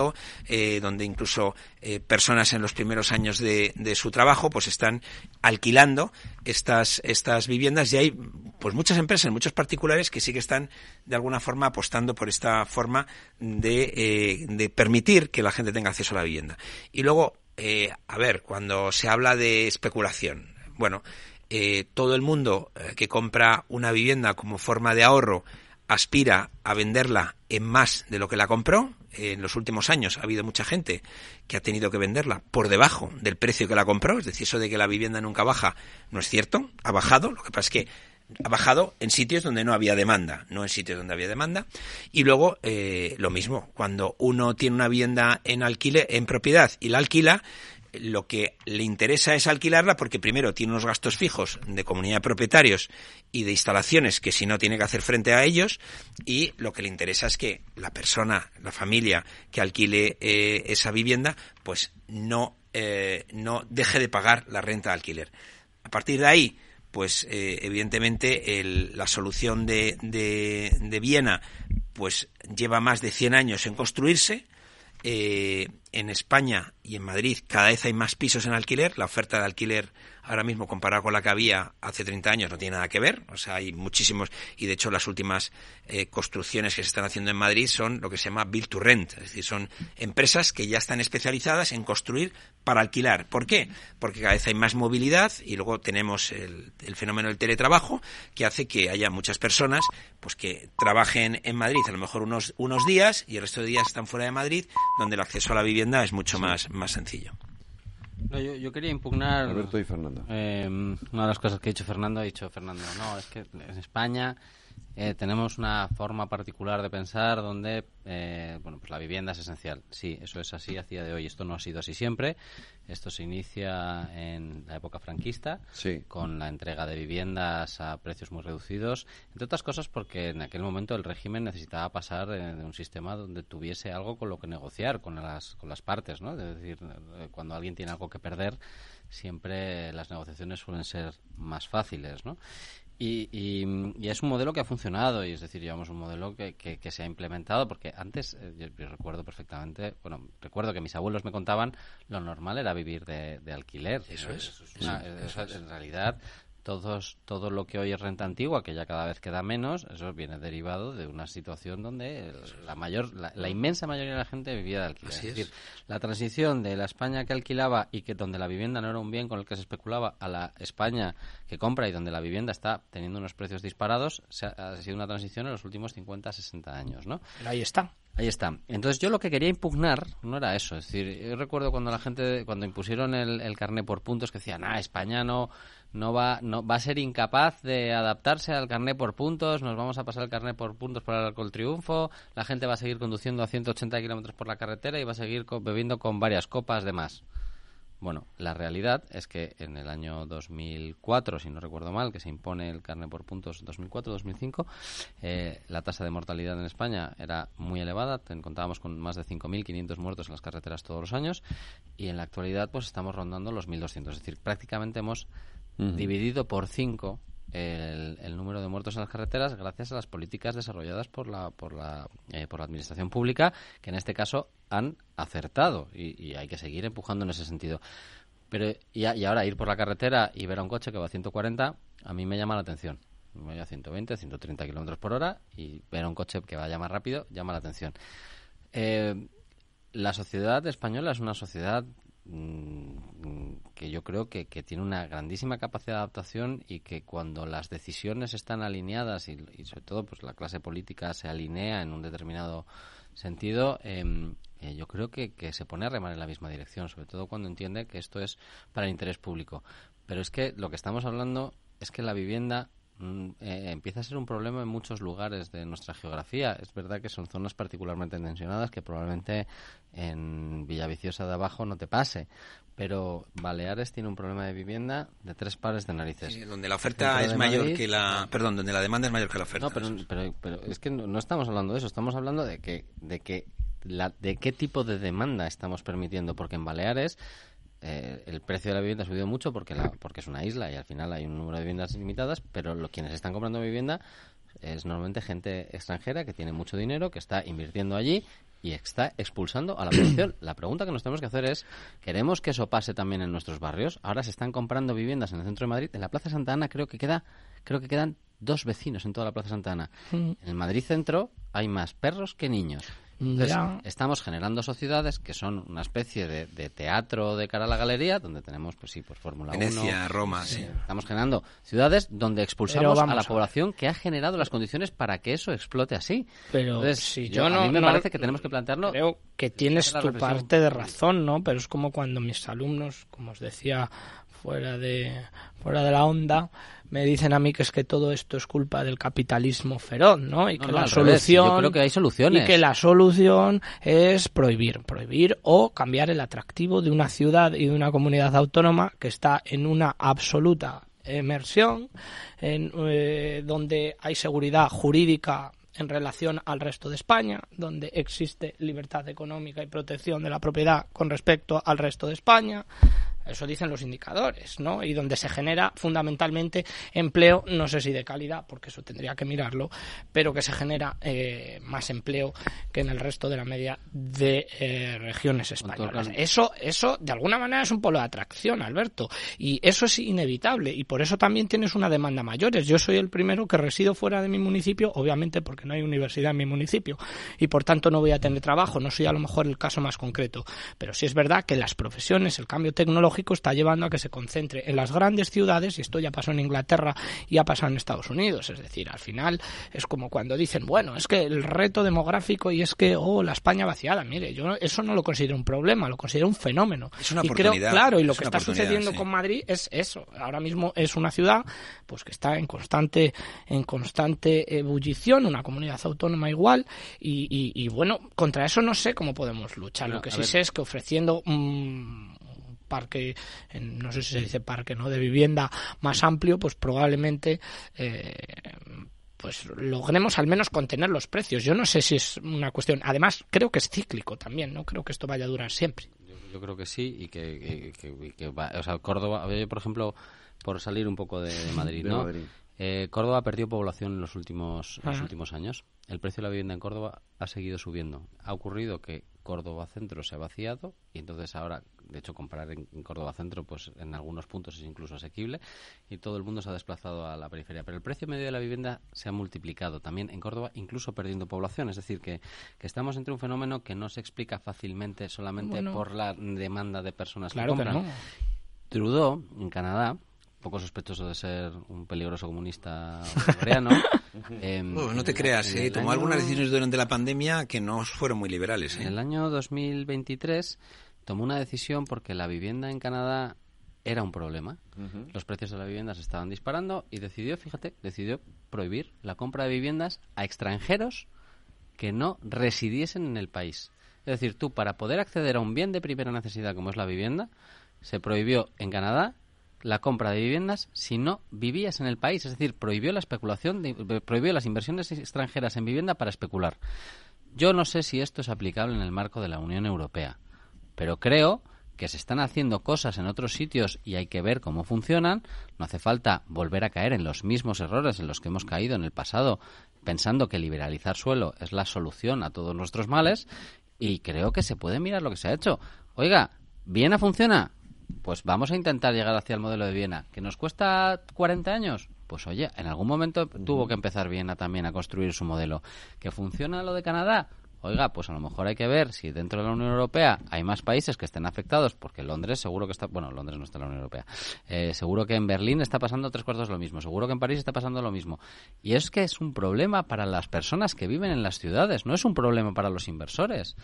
eh, donde incluso eh, personas en los primeros años de, su trabajo pues están alquilando estas, estas viviendas y hay pues muchas empresas, muchos particulares que sí que están de alguna forma apostando por esta forma de, eh, de permitir que la gente tenga acceso a la vivienda. Y luego, a ver, cuando se habla de especulación, bueno, todo el mundo que compra una vivienda como forma de ahorro aspira a venderla en más de lo que la compró en los últimos años ha habido mucha gente que ha tenido que venderla por debajo del precio que la compró, es decir, eso de que la vivienda nunca baja no es cierto, ha bajado, lo que pasa es que ha bajado en sitios donde no había demanda, no en sitios donde había demanda. Y luego, eh, lo mismo, cuando uno tiene una vivienda en alquiler, en propiedad y la alquila, lo que le interesa es alquilarla porque primero tiene unos gastos fijos de comunidad de propietarios y de instalaciones que si no tiene que hacer frente a ellos y lo que le interesa es que la persona, la familia que alquile eh, esa vivienda pues no, eh, no deje de pagar la renta de alquiler. A partir de ahí, pues eh, evidentemente la solución de, de, de, Viena pues lleva más de 100 años en construirse. Eh, en España y en Madrid cada vez hay más pisos en alquiler. La oferta de alquiler ahora mismo comparada con la que había hace 30 años no tiene nada que ver. O sea, hay muchísimos y de hecho las últimas eh, construcciones que se están haciendo en Madrid son lo que se llama build to rent. Es decir, son empresas que ya están especializadas en construir para alquilar. ¿Por qué? Porque cada vez hay más movilidad y luego tenemos el, fenómeno del teletrabajo que hace que haya muchas personas pues que trabajen en Madrid a lo mejor unos, unos días y el resto de días están fuera de Madrid donde el acceso a la vivienda es mucho más, más sencillo. Yo, quería impugnar. Alberto y Fernando. Eh, una de las cosas que ha dicho Fernando, ha dicho Fernando, no, es que en España eh, tenemos una forma particular de pensar donde eh, bueno, pues la vivienda es esencial. Sí, eso es así a día de hoy. Esto no ha sido así siempre. Esto se inicia en la época franquista con la entrega de viviendas a precios muy reducidos, entre otras cosas porque en aquel momento el régimen necesitaba pasar de, un sistema donde tuviese algo con lo que negociar con las, con las partes. ¿no? Es decir, eh, cuando alguien tiene algo que perder, siempre las negociaciones suelen ser más fáciles, ¿no? Y, y, es un modelo que ha funcionado, y es decir, llevamos un modelo que, que, se ha implementado, porque antes, eh, yo, recuerdo perfectamente, bueno, recuerdo que mis abuelos me contaban, lo normal era vivir de, de alquiler. Eso es. En realidad, todos, todo lo que hoy es renta antigua, que ya cada vez queda menos, eso viene derivado de una situación donde la mayor, la, inmensa mayoría de la gente vivía de alquiler. es. decir, la transición de la España que alquilaba y que donde la vivienda no era un bien con el que se especulaba a la España que compra y donde la vivienda está teniendo unos precios disparados, ha, sido una transición en los últimos 50, 60 años, ¿no? ahí está. Ahí está. Entonces yo lo que quería impugnar no era eso. Es decir, yo recuerdo cuando la gente, cuando impusieron el, el carné por puntos, que decían, ah, España no no va, no, va a ser incapaz de adaptarse al carnet por puntos, nos vamos a pasar el carnet por puntos para el triunfo, la gente va a seguir conduciendo a 180 kilómetros por la carretera y va a seguir bebiendo con varias copas de más. Bueno, la realidad es que en el año 2004, si no recuerdo mal, que se impone el carnet por puntos 2004-2005, eh, la tasa de mortalidad en España era muy elevada, contábamos con más de 5.500 muertos en las carreteras todos los años y en la actualidad pues estamos rondando los 1.200, es decir, prácticamente hemos dividido por cinco el, número de muertos en las carreteras gracias a las políticas desarrolladas por la, por la, eh, por la administración pública, que en este caso han acertado y, hay que seguir empujando en ese sentido. Pero y, ahora ir por la carretera y ver a un coche que va a 140, a mí me llama la atención. Voy a 120, 130 kilómetros por hora y ver a un coche que vaya más rápido llama la atención. Eh, la sociedad española es una sociedad Mm, que yo creo que, tiene una grandísima capacidad de adaptación y que cuando las decisiones están alineadas y, sobre todo pues la clase política se alinea en un determinado sentido, em, eh, yo creo que, se pone a remar en la misma dirección, sobre todo cuando entiende que esto es para el interés público. Pero es que lo que estamos hablando es que la vivienda mm, eh, empieza a ser un problema en muchos lugares de nuestra geografía. Es verdad que son zonas particularmente tensionadas que probablemente en Villaviciosa de abajo no te pase. Pero Baleares tiene un problema de vivienda de tres pares de narices. donde la oferta es mayor que la... Perdón, donde la demanda es mayor que la oferta. No, pero, pero, es que no, estamos hablando de eso. Estamos hablando de que, de que la, de qué tipo de demanda estamos permitiendo. Porque en Baleares eh, el precio de la vivienda ha subido mucho porque, la, porque es una isla y al final hay un número de viviendas limitadas, pero lo, quienes están comprando vivienda es normalmente gente extranjera que tiene mucho dinero, que está invirtiendo allí y está expulsando a la población. La pregunta que nos tenemos que hacer es, ¿queremos que eso pase también en nuestros barrios? Ahora se están comprando viviendas en el centro de Madrid. En la Plaza Santa Ana creo que queda creo que quedan dos vecinos en toda la Plaza Santa Ana. En el Madrid Centro hay más perros que niños. Estamos generando sociedades que son una especie de, teatro de cara a la galería, donde tenemos, pues sí, pues Fórmula 1. Venecia, Roma, sí. Estamos generando ciudades donde expulsamos a la población que ha generado las condiciones para que eso explote así. Pero si yo, no, a mí me parece que tenemos que plantearlo. Creo que tienes tu parte de razón, ¿no? Pero es como cuando mis alumnos, como os decía fuera de fuera de la onda me dicen a mí que es que todo esto es culpa del capitalismo feroz, ¿no? Y que la solución Yo creo que hay soluciones. y que la solución es prohibir, prohibir o cambiar el atractivo de una ciudad y de una comunidad autónoma que está en una absoluta emersión, en, eh, donde hay seguridad jurídica en relación al resto de España, donde existe libertad económica y protección de la propiedad con respecto al resto de España, eso dicen los indicadores, ¿no? Y donde se genera fundamentalmente empleo, no sé si de calidad, porque eso tendría que mirarlo, pero que se genera eh, más empleo que en el resto de la media de eh, regiones españolas. Eso, eso, de alguna manera, es un polo de atracción, Alberto, y eso es inevitable, y por eso también tienes una demanda mayores. Yo soy el primero que resido fuera de mi municipio, obviamente porque no hay universidad en mi municipio, y por tanto no voy a tener trabajo, no soy a lo mejor el caso más concreto, pero sí es verdad que las profesiones, el cambio tecnológico, está llevando a que se concentre en las grandes ciudades, y esto ya pasó en Inglaterra y ha pasado en Estados Unidos. Es decir, al final es como cuando dicen, bueno, es que el reto demográfico y es que, oh, la España vaciada. Mire, yo eso no lo considero un problema, lo considero un fenómeno. Es una y creo, claro, y lo que está sucediendo con Madrid es eso. Ahora mismo es una ciudad pues que está en constante, en constante ebullición, una comunidad autónoma igual, y, bueno, contra eso no sé cómo podemos luchar. lo que sí sé es que ofreciendo parque, no sé si se dice parque, ¿no? De vivienda más amplio, pues probablemente eh, pues logremos al menos contener los precios. Yo no sé si es una cuestión. Además, creo que es cíclico también, no creo que esto vaya a durar siempre. Yo, creo que sí y que, o sea, Córdoba, yo, por ejemplo, por salir un poco de, Madrid, ¿no? Eh, Córdoba ha perdido población en los últimos, los últimos años. El precio de la vivienda en Córdoba ha seguido subiendo. Ha ocurrido que Córdoba Centro se ha vaciado y entonces ahora, de hecho, comprar en, Córdoba Centro, pues en algunos puntos es incluso asequible y todo el mundo se ha desplazado a la periferia. Pero el precio medio de la vivienda se ha multiplicado también en Córdoba, incluso perdiendo población. Es decir, que, estamos entre un fenómeno que no se explica fácilmente solamente por la demanda de personas que compran. Trudeau, en Canadá, poco sospechoso de ser un peligroso comunista coreano. Em, no te creas, eh, tomó algunas decisiones durante la pandemia que no fueron muy liberales. En el año 2023 tomó una decisión porque la vivienda en Canadá era un problema. Los precios de la vivienda se estaban disparando y decidió, fíjate, decidió prohibir la compra de viviendas a extranjeros que no residiesen en el país. Es decir, tú para poder acceder a un bien de primera necesidad como es la vivienda, se prohibió en Canadá la compra de viviendas si no vivías en el país. Es decir, prohibió la especulación, prohibió las inversiones extranjeras en vivienda para especular. Yo no sé si esto es aplicable en el marco de la Unión Europea, pero creo que se están haciendo cosas en otros sitios y hay que ver cómo funcionan. No hace falta volver a caer en los mismos errores en los que hemos caído en el pasado, pensando que liberalizar suelo es la solución a todos nuestros males. Y creo que se puede mirar lo que se ha hecho. Oiga, ¿Viena funciona? Pues vamos a intentar llegar hacia el modelo de Viena. ¿Que nos cuesta 40 años? Pues oye, en algún momento tuvo que empezar Viena también a construir su modelo. ¿Que funciona lo de Canadá? Oiga, pues a lo mejor hay que ver si dentro de la Unión Europea hay más países que estén afectados, porque Londres seguro que está, bueno, Londres no está en la Unión Europea, eh, seguro que en Berlín está pasando tres cuartos lo mismo, seguro que en París está pasando lo mismo. Y es que es un problema para las personas que viven en las ciudades, no es un problema para los inversores.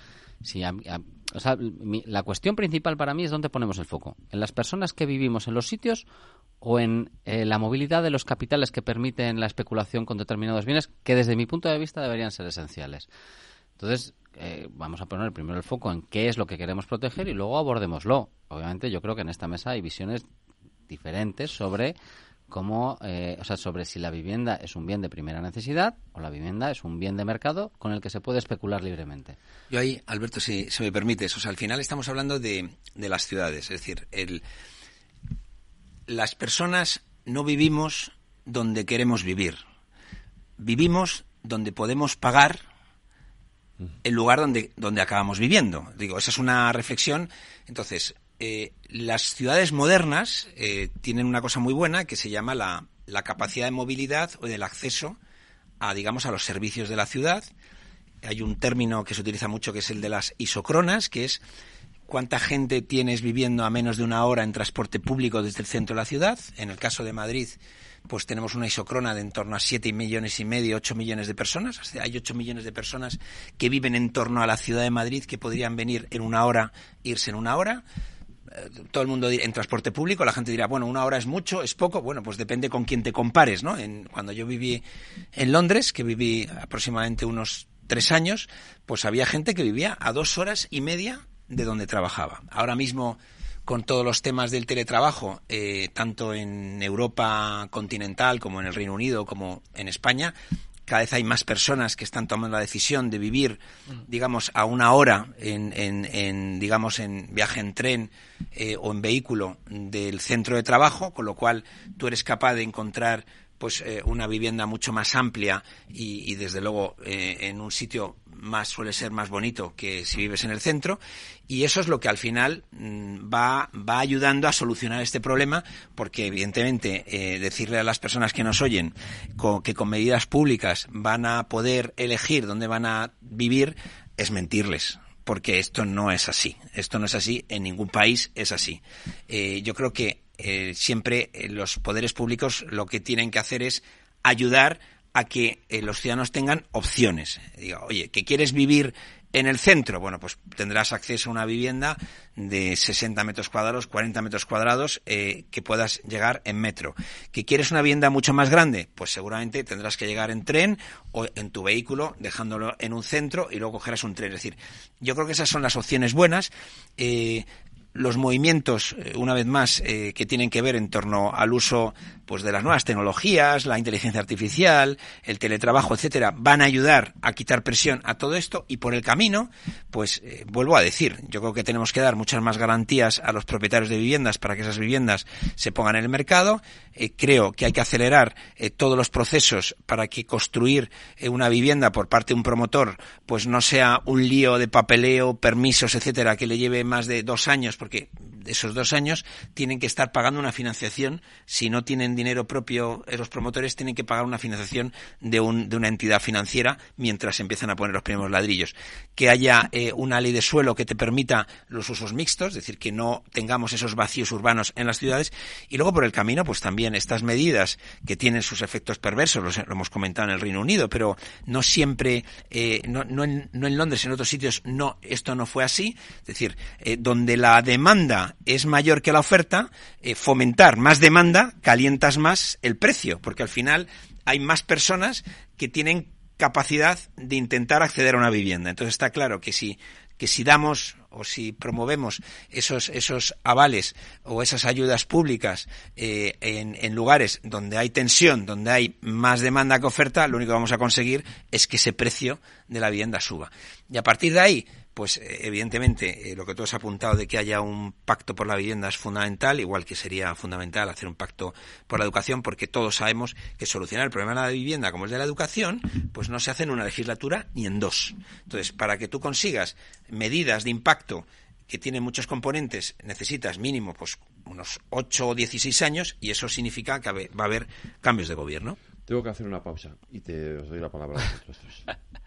Si o sea, la cuestión principal para mí es dónde ponemos el foco, en las personas que vivimos en los sitios o en eh, la movilidad de los capitales que permiten la especulación con determinados bienes que desde mi punto de vista deberían ser esenciales. Entonces, eh, vamos a poner primero el foco en qué es lo que queremos proteger y luego abordémoslo. Obviamente, yo creo que en esta mesa hay visiones diferentes sobre cómo, eh, o sea, sobre si la vivienda es un bien de primera necesidad o la vivienda es un bien de mercado con el que se puede especular libremente. Yo ahí, Alberto, si, se me permites, o sea, al final estamos hablando de, de las ciudades, es decir, el, las personas no vivimos donde queremos vivir, vivimos donde podemos pagar el lugar donde, donde acabamos viviendo. Digo, esa es una reflexión. Entonces, eh, las ciudades modernas eh, tienen una cosa muy buena que se llama la, la, capacidad de movilidad o del acceso a, digamos, a los servicios de la ciudad hay un término que se utiliza mucho que es el de las isocronas, que es cuánta gente tienes viviendo a menos de una hora en transporte público desde el centro de la ciudad. En el caso de Madrid, pues tenemos una isocrona de en torno a 7 millones y medio, 8 millones de personas. hay 8 millones de personas que viven en torno a la ciudad de Madrid que podrían venir en una hora, irse en una hora. Eh, todo el mundo en transporte público, la gente dirá, bueno, una hora es mucho, es poco. Bueno, pues depende con quién te compares, ¿no? cuando yo viví en Londres, que viví aproximadamente unos tres años, pues había gente que vivía a dos horas y media de donde trabajaba. Ahora mismo con todos los temas del teletrabajo, eh, tanto en Europa continental como en el Reino Unido como en España, cada vez hay más personas que están tomando la decisión de vivir, digamos, a una hora en, en, digamos, en viaje en tren eh, o en vehículo del centro de trabajo, con lo cual tú eres capaz de encontrar pues eh, una vivienda mucho más amplia y, desde luego eh, en un sitio más suele ser más bonito que si vives en el centro y eso es lo que al final mm, va, va ayudando a solucionar este problema porque evidentemente eh, decirle a las personas que nos oyen que con medidas públicas van a poder elegir dónde van a vivir es mentirles porque esto no es así. Esto no es así, en ningún país es así. yo creo que eh, siempre eh, los poderes públicos lo que tienen que hacer es ayudar a que eh, los ciudadanos tengan opciones. Diga, oye, ¿que quieres vivir en el centro? Bueno, pues tendrás acceso a una vivienda de 60 metros cuadrados, 40 metros cuadrados, que puedas llegar en metro. ¿Que quieres una vivienda mucho más grande? Pues seguramente tendrás que llegar en tren o en tu vehículo, dejándolo en un centro y luego cogerás un tren. Es decir, yo creo que esas son las opciones buenas los movimientos, eh, una vez más, eh, que tienen que ver en torno al uso pues, de las nuevas tecnologías, la inteligencia artificial, el teletrabajo, etcétera, van a ayudar a quitar presión a todo esto y por el camino, pues eh, vuelvo a decir, yo creo que tenemos que dar muchas más garantías a los propietarios de viviendas para que esas viviendas se pongan en el mercado. creo que hay que acelerar todos los procesos para que construir una vivienda por parte de un promotor, pues no sea un lío de papeleo, permisos, etcétera, que le lleve más de dos años porque esos dos años tienen que estar pagando una financiación. Si no tienen dinero propio, eh, los promotores tienen que pagar una financiación de, un, de una entidad financiera mientras empiezan a poner los primeros ladrillos. Que haya eh, una ley de suelo que te permita los usos mixtos, es decir, que no tengamos esos vacíos urbanos en las ciudades. Y luego por el camino, pues también estas medidas que tienen sus efectos perversos, lo hemos comentado en el Reino Unido, pero no siempre, eh, no, no, en, no, en, Londres, en otros sitios, no, esto no fue así. Es decir, donde la demanda es mayor que la oferta, eh, fomentar más demanda, calientas más el precio, porque al final hay más personas que tienen capacidad de intentar acceder a una vivienda. Entonces está claro que si, que si damos o si promovemos esos, esos avales o esas ayudas públicas eh, en, en, lugares donde hay tensión, donde hay más demanda que oferta, lo único que vamos a conseguir es que ese precio de la vivienda suba. Y a partir de ahí, pues eh, evidentemente eh, lo que tú has apuntado de que haya un pacto por la vivienda es fundamental, igual que sería fundamental hacer un pacto por la educación, porque todos sabemos que solucionar el problema de la vivienda como el de la educación, pues no se hace en una legislatura ni en dos. Entonces, para que tú consigas medidas de impacto que tienen muchos componentes, necesitas mínimo pues unos 8 o 16 años y eso significa que va a haber cambios de gobierno. Tengo que hacer una pausa y te os doy la palabra a vosotros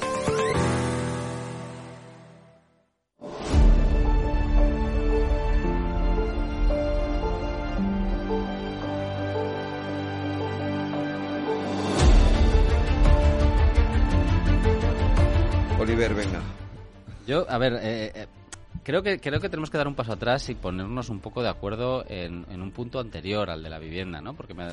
Yo, a ver, eh, eh, creo que creo que tenemos que dar un paso atrás y ponernos un poco de acuerdo en, un punto anterior al de la vivienda, ¿no? Porque me,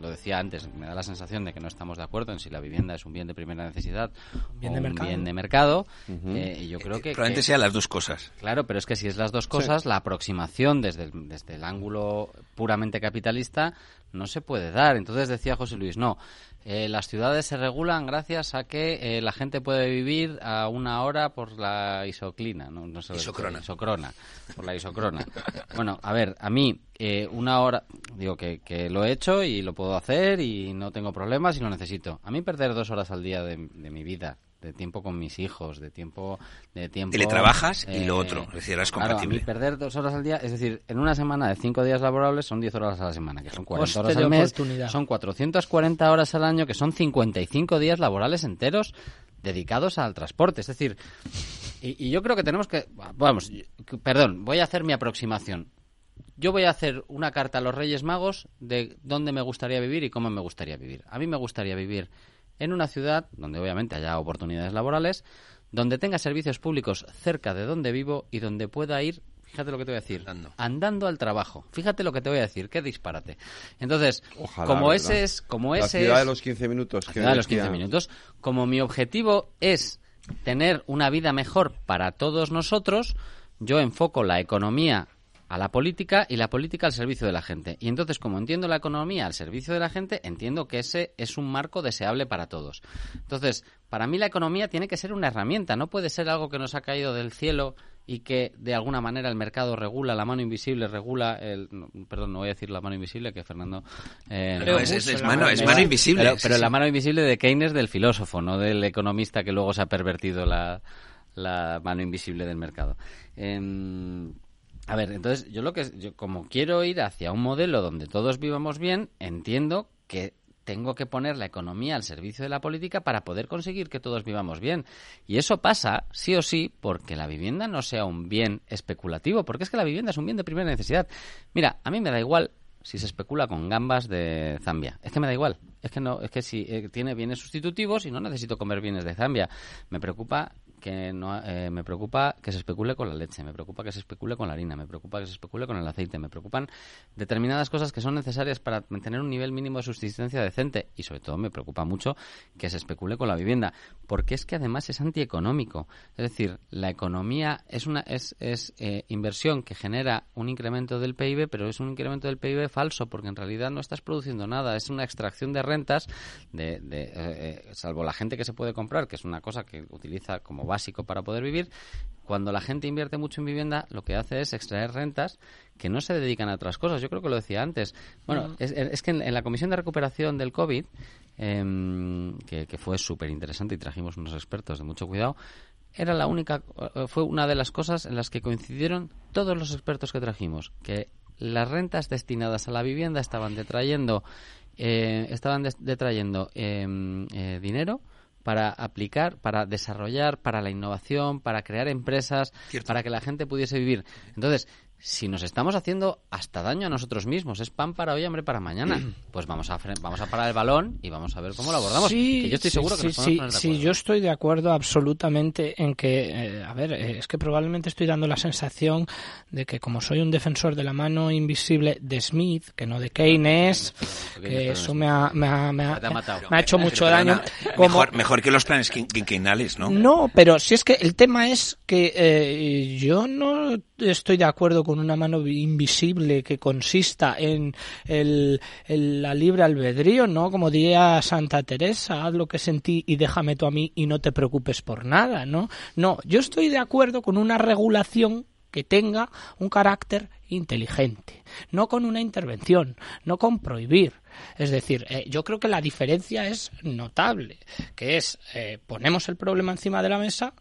lo decía antes, me da la sensación de que no estamos de acuerdo en si la vivienda es un bien de primera necesidad bien o de un mercado. bien de mercado. eh, y yo creo que Probablemente que- sean las dos cosas. Claro, pero es que si es las dos cosas, la aproximación desde el, desde el ángulo puramente capitalista no se puede dar. Entonces decía José Luis, no, eh, las ciudades se regulan gracias a que eh, la gente puede vivir a una hora por la isoclina, no, sé Isocrona. isocrona, por la isocrona. bueno, a ver, a mí eh, una hora, digo que, que lo he hecho y lo puedo hacer y no tengo problemas y lo necesito. A mí perder dos horas al día de, de mi vida de tiempo con mis hijos, de tiempo, de tiempo. Teletrabajas y lo otro, es decir, es claro, a mí compatible. perder dos horas al día, es decir, en una semana de cinco días laborables son 10 horas a la semana, que son 40 Coste horas al mes, son 440 horas al año, que son 55 días laborales enteros dedicados al transporte. Es decir, y, y yo creo que tenemos que, vamos, perdón, voy a hacer mi aproximación. Yo voy a hacer una carta a los Reyes Magos de dónde me gustaría vivir y cómo me gustaría vivir. A mí me gustaría vivir en una ciudad donde obviamente haya oportunidades laborales, donde tenga servicios públicos cerca de donde vivo y donde pueda ir, fíjate lo que te voy a decir, andando, al trabajo. Fíjate lo que te voy a decir, qué disparate. Entonces, Ojalá, como ¿verdad? ese es, como La ese ciudad es- de los 15 minutos. la que ciudad de los decía- 15 minutos. Como mi objetivo es tener una vida mejor para todos nosotros, yo enfoco la economía a la política y la política al servicio de la gente. Y entonces, como entiendo la economía al servicio de la gente, entiendo que ese es un marco deseable para todos. Entonces, para mí la economía tiene que ser una herramienta, no puede ser algo que nos ha caído del cielo y que de alguna manera el mercado regula, la mano invisible regula el... no, perdón, no voy a decir la mano invisible, que Fernando... eh, No, es- es- es mano- es mano invisible, Pero, pero sí. la mano invisible de Keynes del filósofo, no del economista que luego se ha pervertido la, la mano invisible del mercado. Em, a ver, entonces yo lo que yo como quiero ir hacia un modelo donde todos vivamos bien, entiendo que tengo que poner la economía al servicio de la política para poder conseguir que todos vivamos bien. Y eso pasa, sí o sí, porque la vivienda no sea un bien especulativo, porque es que la vivienda es un bien de primera necesidad. Mira, a mí me da igual si se especula con gambas de Zambia. Es que me da igual. Es que no, es que si eh, tiene bienes sustitutivos y no necesito comer bienes de Zambia. Me preocupa que no eh, me preocupa que se especule con la leche, me preocupa que se especule con la harina, me preocupa que se especule con el aceite, me preocupan determinadas cosas que son necesarias para mantener un nivel mínimo de subsistencia decente y sobre todo me preocupa mucho que se especule con la vivienda, porque es que además es antieconómico, es decir, la economía es una es, es eh, inversión que genera un incremento del PIB, pero es un incremento del PIB falso porque en realidad no estás produciendo nada, es una extracción de rentas de, de, eh, salvo la gente que se puede comprar, que es una cosa que utiliza como básico para poder vivir. Cuando la gente invierte mucho en vivienda, lo que hace es extraer rentas que no se dedican a otras cosas. Yo creo que lo decía antes. Bueno, es, es que en, en la Comisión de Recuperación del COVID, em, que, que fue súper interesante y trajimos unos expertos de mucho cuidado, era la única, eh, fue una de las cosas en las que coincidieron todos los expertos que trajimos, que las rentas destinadas a la vivienda estaban detrayendo, eh, estaban detrayendo em, eh, dinero para aplicar, para desarrollar, para la innovación, para crear empresas, para que la gente pudiese vivir. Entonces, si nos estamos haciendo hasta daño a nosotros mismos, es pan para hoy, hambre para mañana, pues vamos a vamos a parar el balón y vamos a ver cómo lo abordamos. Sí, que yo estoy sí, seguro que nos sí, poner de sí, yo estoy de acuerdo absolutamente en que, eh, a ver, eh, es que probablemente estoy dando la sensación de que como soy un defensor de la mano invisible de Smith, que no de Keynes, que eso me ha, me ha, me ha- Te ha matado. me ha hecho mucho daño. Como, Mejor, mejor que los planes quin- quinquenales, ¿no? no, pero si es que el tema es que eh, yo no estoy de acuerdo con una mano invisible que consista en el- la libre albedrío, ¿no? Como diría Santa Teresa, haz lo que sentí y déjame tú a mí y no te preocupes por nada, ¿no? No, yo estoy de acuerdo con una regulación que tenga un carácter inteligente, no con una intervención, no con prohibir. Es decir, eh, yo creo que la diferencia es notable, que es eh, ponemos el problema encima de la mesa,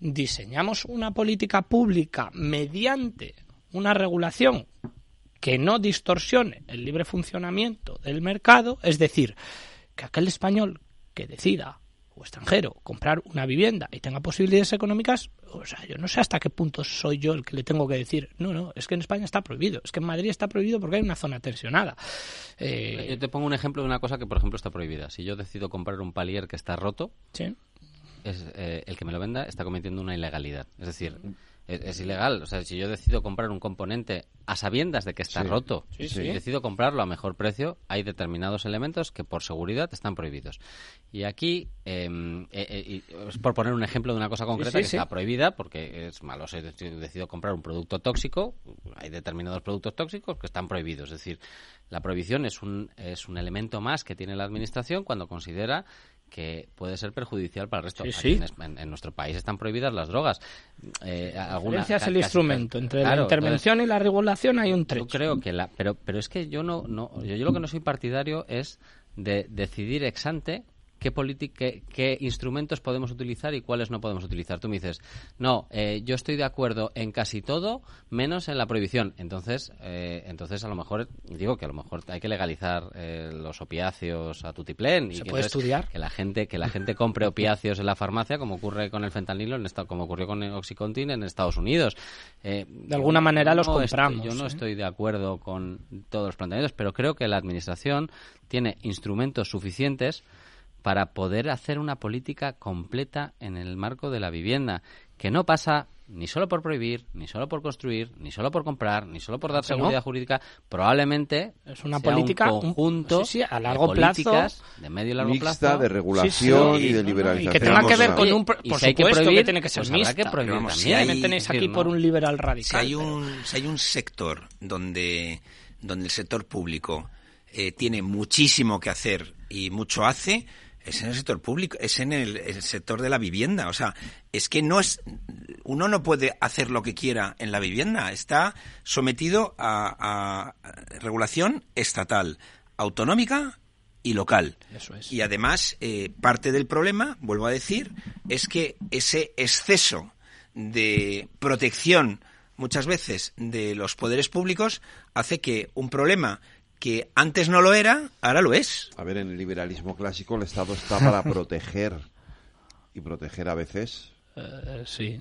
diseñamos una política pública mediante una regulación que no distorsione el libre funcionamiento del mercado, es decir, que aquel español que decida o extranjero comprar una vivienda y tenga posibilidades económicas, o sea, yo no sé hasta qué punto soy yo el que le tengo que decir, no, no, es que en España está prohibido, es que en Madrid está prohibido porque hay una zona tensionada. Eh... Yo te pongo un ejemplo de una cosa que, por ejemplo, está prohibida. Si yo decido comprar un palier que está roto, ¿Sí? es, eh, el que me lo venda está cometiendo una ilegalidad. Es decir, es, ilegal. O sea, si yo decido comprar un componente a sabiendas de que está roto y decido comprarlo a mejor precio, hay determinados elementos que por seguridad están prohibidos. Y aquí, em, eh, eh, por poner un ejemplo de una cosa concreta que está prohibida, porque es malo, si decido comprar un producto tóxico, hay determinados productos tóxicos que están prohibidos. Es decir, la prohibición es un, es un elemento más que tiene la Administración cuando considera que puede ser perjudicial para el resto. Sí, En, nuestro país están prohibidas las drogas. Eh, algunas, es el instrumento. Entre la intervención y la regulación hay un trecho. Yo creo que la... Pero, pero es que yo no... no yo, yo lo que no soy partidario es de decidir ex ante qué, qué, instrumentos podemos utilizar y cuáles no podemos utilizar. Tú me dices, no, eh, yo estoy de acuerdo en casi todo, menos en la prohibición. Entonces, eh, entonces a lo mejor, digo que a lo mejor hay que legalizar eh, los opiáceos a tutiplén. y que puede estudiar? Que la gente, que la gente compre opiáceos en la farmacia, como ocurre con el fentanilo, en como ocurrió con el Oxycontin en Estados Unidos. de alguna manera los compramos. yo no estoy de acuerdo con todos los planteamientos, pero creo que la Administración tiene instrumentos suficientes para poder hacer una política completa en el marco de la vivienda, que no pasa ni solo por prohibir, ni solo por construir, ni solo por comprar, ni solo por dar seguridad jurídica, probablemente es una política un conjunto a largo de plazo, de medio y largo mixta, plazo, de regulación y de liberación. Y que tenga que ver con un por supuesto que, prohibir, tiene que ser pues mixta. Que prohibir vamos, si hay, me tenéis aquí por un liberal radical. Si hay un, si hay un sector donde donde el sector público eh, tiene muchísimo que hacer y mucho hace, es en el sector público, es en el, sector de la vivienda. O sea, es que no es, uno no puede hacer lo que quiera en la vivienda. Está sometido a, regulación estatal, autonómica y local. Eso es. Y además, eh, parte del problema, vuelvo a decir, es que ese exceso de protección muchas veces de los poderes públicos hace que un problema que antes no lo era, ahora lo es. A ver, en el liberalismo clásico el Estado está para proteger y proteger a veces. Eh, sí.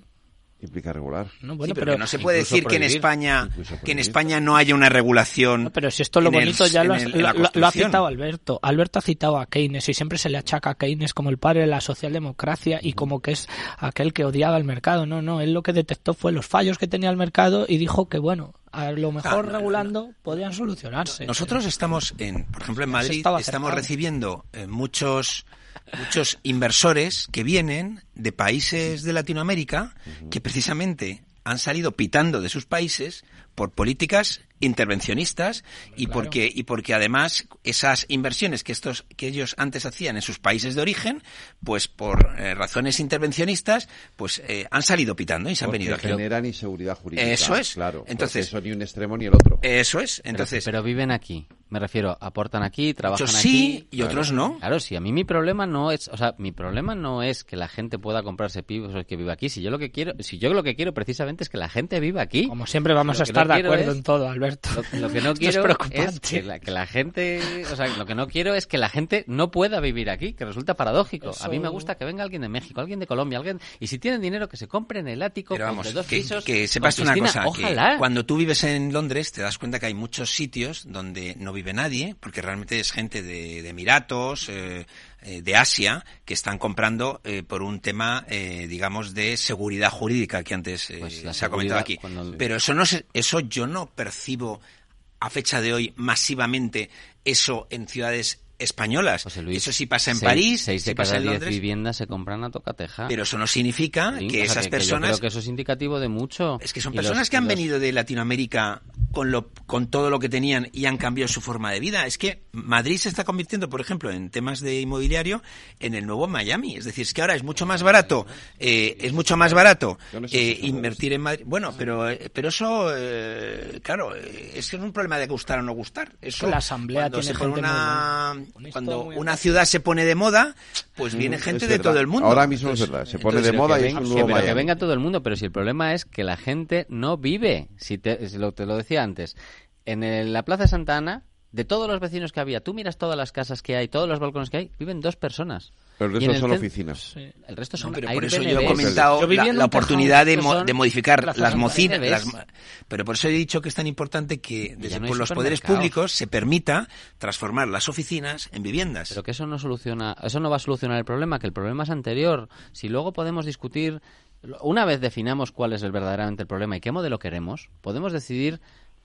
Implica regular. No, bueno, pero, no se puede decir que en España que en España no haya una regulación. pero si esto lo bonito ya lo, ha citado Alberto. Alberto ha citado a Keynes y siempre se le achaca a Keynes como el padre de la socialdemocracia y como que es aquel que odiaba el mercado. No, no, él lo que detectó fue los fallos que tenía el mercado y dijo que bueno, a lo mejor regulando podían solucionarse. Nosotros estamos en, por ejemplo, en Madrid estamos recibiendo eh, muchos muchos inversores que vienen de países de Latinoamérica que precisamente han salido pitando de sus países por políticas intervencionistas y porque y porque además esas inversiones que estos que ellos antes hacían en sus países de origen pues por eh, razones intervencionistas pues eh, han salido pitando y se han venido aquí. generan inseguridad jurídica. Eso es. Claro entonces eso ni un extremo ni el otro. Eso es. Entonces pero, viven aquí me refiero aportan aquí trabajan aquí. sí y otros no. Claro sí a mí mi problema no es o sea mi problema no es que la gente pueda comprarse pibos que viva aquí. Si yo lo que quiero si yo lo que quiero precisamente es que la gente viva aquí. Como siempre vamos a estar de acuerdo en todo Alberto lo, que no quiero es, que, la, gente, o sea, lo que no quiero es que la gente no pueda vivir aquí, que resulta paradójico. A mí me gusta que venga alguien de México, alguien de Colombia, alguien y si tienen dinero que se compren el ático Pero vamos, dos que, pisos. Que sepas una cosa, ojalá. cuando tú vives en Londres te das cuenta que hay muchos sitios donde no vive nadie, porque realmente es gente de, Emiratos, eh, eh, de Asia que están comprando eh, por un tema, digamos, de seguridad jurídica que antes pues se ha comentado aquí. Pero eso no eso yo no percibo a fecha de hoy masivamente eso en ciudades españolas. eso sí pasa en París, seis sí pasa en Londres. viviendas se compran a tocateja. Pero eso no significa que esas personas. yo creo que eso es indicativo de mucho. Es que son personas que han venido de Latinoamérica con lo con todo lo que tenían y han cambiado su forma de vida. Es que Madrid se está convirtiendo, por ejemplo, en temas de inmobiliario, en el nuevo Miami. Es decir, es que ahora es mucho más barato, eh, es mucho más barato eh, invertir en Madrid. Bueno, pero eh, pero eso, claro, es que es un problema de gustar o no gustar. Eso la asamblea tiene se pone una cuando una ciudad se pone de moda, pues mm, viene gente de todo el mundo. Ahora mismo es verdad, se pone de moda y es un nuevo Que venga todo el mundo, pero si el problema es que la gente no vive, si te, lo, te lo decía antes, en la Plaza de Santa Ana, de todos los vecinos que había, tú miras todas las casas que hay, todos los balcones que hay, viven dos personas. Pero el resto son oficinas. El resto son pero por eso yo he comentado la, oportunidad de, modificar las mocinas. Pero por eso he dicho que es tan importante que desde por los poderes públicos se permita transformar las oficinas en viviendas. Pero que eso no soluciona, eso no va a solucionar el problema, que el problema es anterior. Si luego podemos discutir, una vez definamos cuál es el verdaderamente el problema y qué modelo queremos, podemos decidir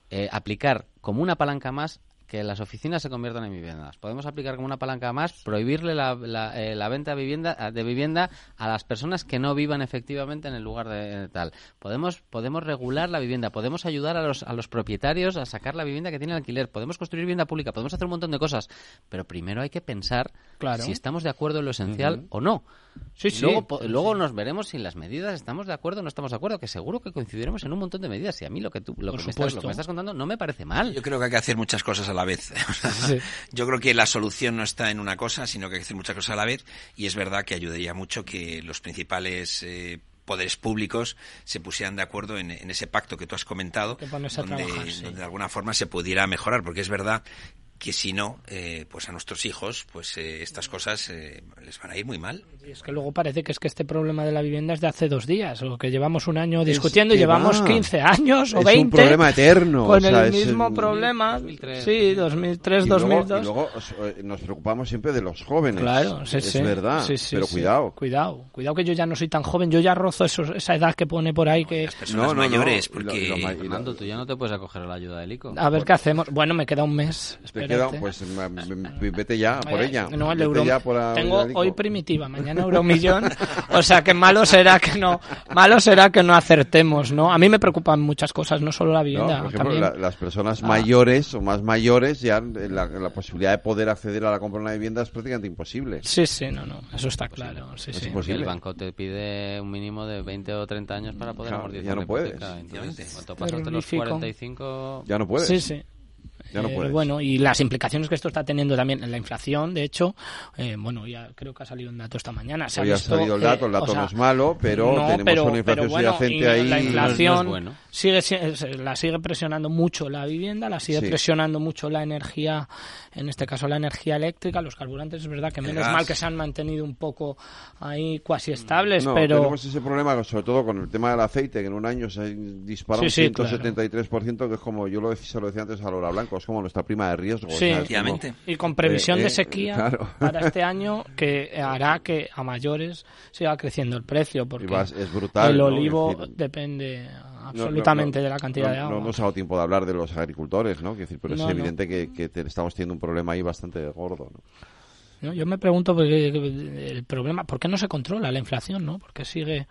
eh, aplicar como una palanca más que las oficinas se conviertan en viviendas. Podemos aplicar como una palanca más prohibirle la, eh, venta de vivienda, de vivienda a las personas que no vivan efectivamente en el lugar de, tal. Podemos, podemos regular la vivienda, podemos ayudar a los, a los propietarios a sacar la vivienda que tienen alquiler, podemos construir vivienda pública, podemos hacer un montón de cosas, pero primero hay que pensar si estamos de acuerdo en lo esencial o no. Sí, sí. Luego, luego nos veremos si en las medidas estamos de acuerdo o no estamos de acuerdo, que seguro que coincidiremos en un montón de medidas. Y a mí lo que tú lo que, me estás, lo que, me estás, contando no me parece mal. Yo creo que hay que hacer muchas cosas a la vez. Yo creo que la solución no está en una cosa, sino que hay que hacer muchas cosas a la vez. Y es verdad que ayudaría mucho que los principales eh, poderes públicos se pusieran de acuerdo en, ese pacto que tú has comentado, donde, donde, de alguna forma se pudiera mejorar, porque es verdad que si no, eh, pues a nuestros hijos, pues eh, estas cosas eh, les van a ir muy mal. Y es que luego parece que es que este problema de la vivienda es de hace dos días, o que llevamos un año discutiendo y llevamos 15 años o 20. Es un problema eterno. Con el mismo problema. 2003. Sí, 2003, 2002. y luego nos preocupamos siempre de los jóvenes. Claro, sí, es verdad. pero cuidado. Cuidado, cuidado que yo ya no soy tan joven, yo ya rozo esa edad que pone por ahí que... Las personas no, mayores, porque... Fernando, tú ya no te puedes acoger a la ayuda del ICO. A ver qué hacemos. Bueno, me queda un mes. Pues vete ya por ella. No, el euro... Tengo hoy primitiva, mañana euromillón. o sea que malo será que no, malo será que no acertemos, ¿no? A mí me preocupan muchas cosas, no solo la vivienda. por ejemplo, las personas ah. mayores o más mayores ya la, posibilidad de poder acceder a la compra de una vivienda es prácticamente imposible. Sí, sí, no, no, eso está claro. Sí, sí. El banco te pide un mínimo de 20 o 30 años para poder amortizar ya no puedes. Cuanto pasaste los 45... Ya no puedes. Sí, sí. Eh, bueno, y las implicaciones que esto está teniendo también en la inflación, de hecho, eh, bueno, ya creo que ha salido un dato esta mañana. Se ha, salido el dato, el dato no es malo, pero tenemos una inflación subyacente ahí. La inflación sigue, la sigue presionando mucho la vivienda, la sigue presionando mucho la energía, en este caso la energía eléctrica, los carburantes, es verdad que menos mal que se han mantenido un poco ahí cuasi estables, no, pero... tenemos ese problema, sobre todo con el tema del aceite, que en un año se ha disparado un 173%, que es como yo lo, se lo decía antes a Laura Blanco, como nuestra prima de riesgo. Sí, y con previsión de eh, sequía para este año que hará que a mayores siga creciendo el precio, porque es brutal, el olivo depende absolutamente de la cantidad de agua. No nos ha dado tiempo de hablar de los agricultores, ¿no? decir, pero es evidente que, estamos teniendo un problema ahí bastante gordo, Yo me pregunto porque el problema, ¿por qué no se controla la inflación, no? Porque sigue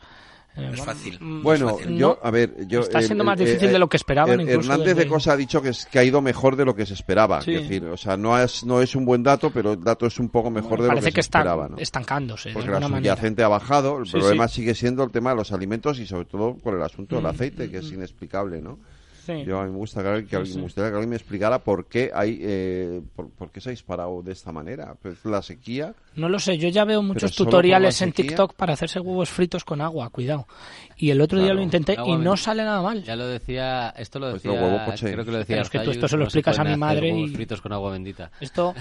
no es fácil. Bueno, yo, a ver, yo... Está siendo más difícil de lo que esperaban. Hernández de Cosa ha dicho que, es, que ha ido mejor de lo que se esperaba. Es decir, o sea, no es, no es un buen dato, pero el dato es un poco mejor de lo que, se esperaba. Parece que está estancándose. Porque la subyacente ha bajado. El problema sigue siendo el tema de los alimentos y sobre todo con el asunto del mm. aceite, que es inexplicable, ¿no? Yo a mí me, gusta que, alguien, gustaría que alguien me explicara por qué hay, eh, por, qué se ha disparado de esta manera. Pues la sequía. No lo sé, yo ya veo muchos tutoriales en TikTok para hacerse huevos fritos con agua, cuidado. Y el otro día lo intenté y no sale nada mal. Ya lo decía, esto lo pues decía, creo que lo decía. es que tú esto se lo explicas a mi madre y fritos con agua bendita. Esto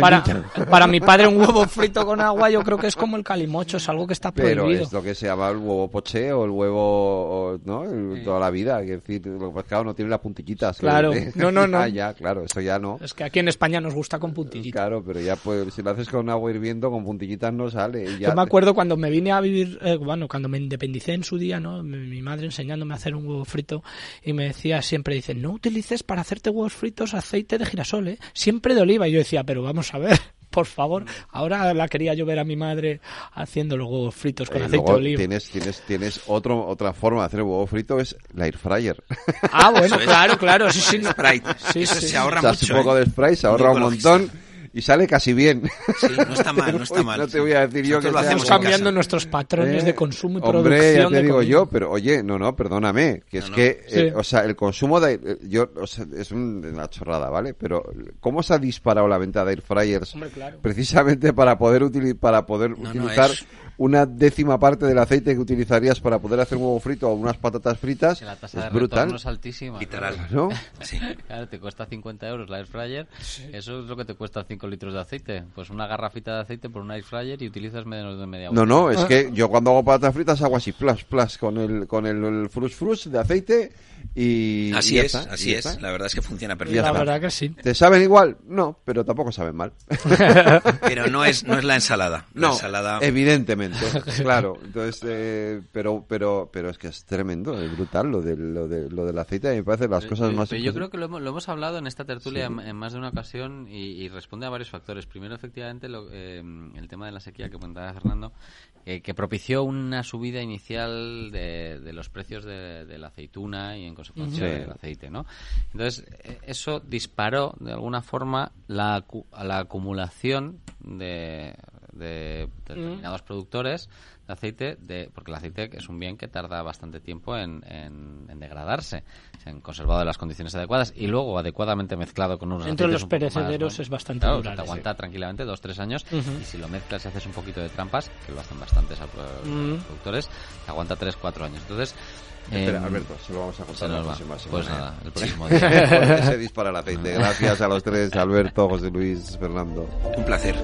Para, para mi padre un huevo frito con agua yo creo que es como el calimocho, es algo que está prohibido. Pero es lo que se llama el huevo poché o el huevo, ¿no? toda la vida, es decir, lo que no tiene las puntillitas. Claro, no, no, no. Ah, ya, claro, eso ya no. Es que aquí en España nos gusta con puntillitas. Claro, pero ya pues, si lo haces con agua hirviendo, con puntillitas no sale. Yo me acuerdo cuando me vine a vivir, eh, bueno, cuando me independicé en su día, ¿no? Mi, madre enseñándome a hacer un huevo frito y me decía siempre, dice, no utilices para hacerte huevos fritos aceite de girasol, ¿eh? Siempre de oliva. Y yo decía, pero vamos a ver por favor. Ahora la quería yo ver a mi madre haciendo los huevos fritos con eh, aceite de oliva. Tienes, tienes, tienes otro, otra forma de hacer el huevo frito, es la air fryer. Ah, bueno, claro, claro. Sí, sí. sí, se ahorra mucho. un poco ¿eh? de spray, se ahorra un montón y sale casi bien. Sí, no está mal, no está mal. no te voy a decir yo que estamos cambiando nuestros patrones ¿Eh? de consumo y Hombre, producción. ya te de digo comida. yo, pero oye, no, no, perdóname, que es no. que, Sí. eh, o sea, el consumo de, eh, yo, o sea, es un- una chorrada, ¿vale? Pero cómo se ha disparado la venta de air fryers Hombre, claro. precisamente para poder utilizar, para poder No, no, utilizar es- una décima parte del aceite que utilizarías para poder hacer un huevo frito o unas patatas fritas, Que la tasa es de brutal. es altísima. Literal. ¿no? Sí. Claro, te cuesta 50 euros la air fryer. Eso es lo que te cuesta 5 litros de aceite. Pues una garrafita de aceite por una air fryer y utilizas menos de media No, hora. no, es que yo cuando hago patatas fritas hago así, plus, plus, con el, con el, el frus frus de aceite y... Así y es, está, así es. está. La verdad es que funciona La perfectamente. verdad que sí. ¿Te saben igual? No, pero tampoco saben mal. Pero no es, no es la ensalada. La No, ensalada... evidentemente, claro. Entonces, eh, pero, pero, pero es que es tremendo, es brutal lo del, lo, de, lo del aceite. Me parece las cosas Pero- más. pero yo creo que lo hemos, lo hemos hablado en esta tertulia en, en más de una ocasión y, y responde a varios factores. Primero, efectivamente, lo- eh, el tema de la sequía que comentaba Fernando, eh, que propició una subida inicial de, de los precios de, de la aceituna y, en consecuencia, del aceite, ¿no? Entonces, eh, eso disparó, de alguna forma, la, la acumulación de, de determinados productores de aceite, de, porque el aceite es un bien que tarda bastante tiempo en, en- en degradarse, en conservado en las condiciones adecuadas y luego adecuadamente mezclado con unos Entre los un poco más, perecederos ¿no? es bastante Claro, durable, te sí. aguanta tranquilamente dos, tres años Ujú. y si lo mezclas y haces un poquito de trampas, que lo hacen bastantes a- Mm. productores, te aguanta tres, cuatro años. Entonces, Espera, em, Alberto, se lo vamos a se contar la próxima semana. Pues ¿eh? nada, el próximo día. se dispara el aceite. Gracias a los tres, Alberto, José Luis, Fernando. Un placer.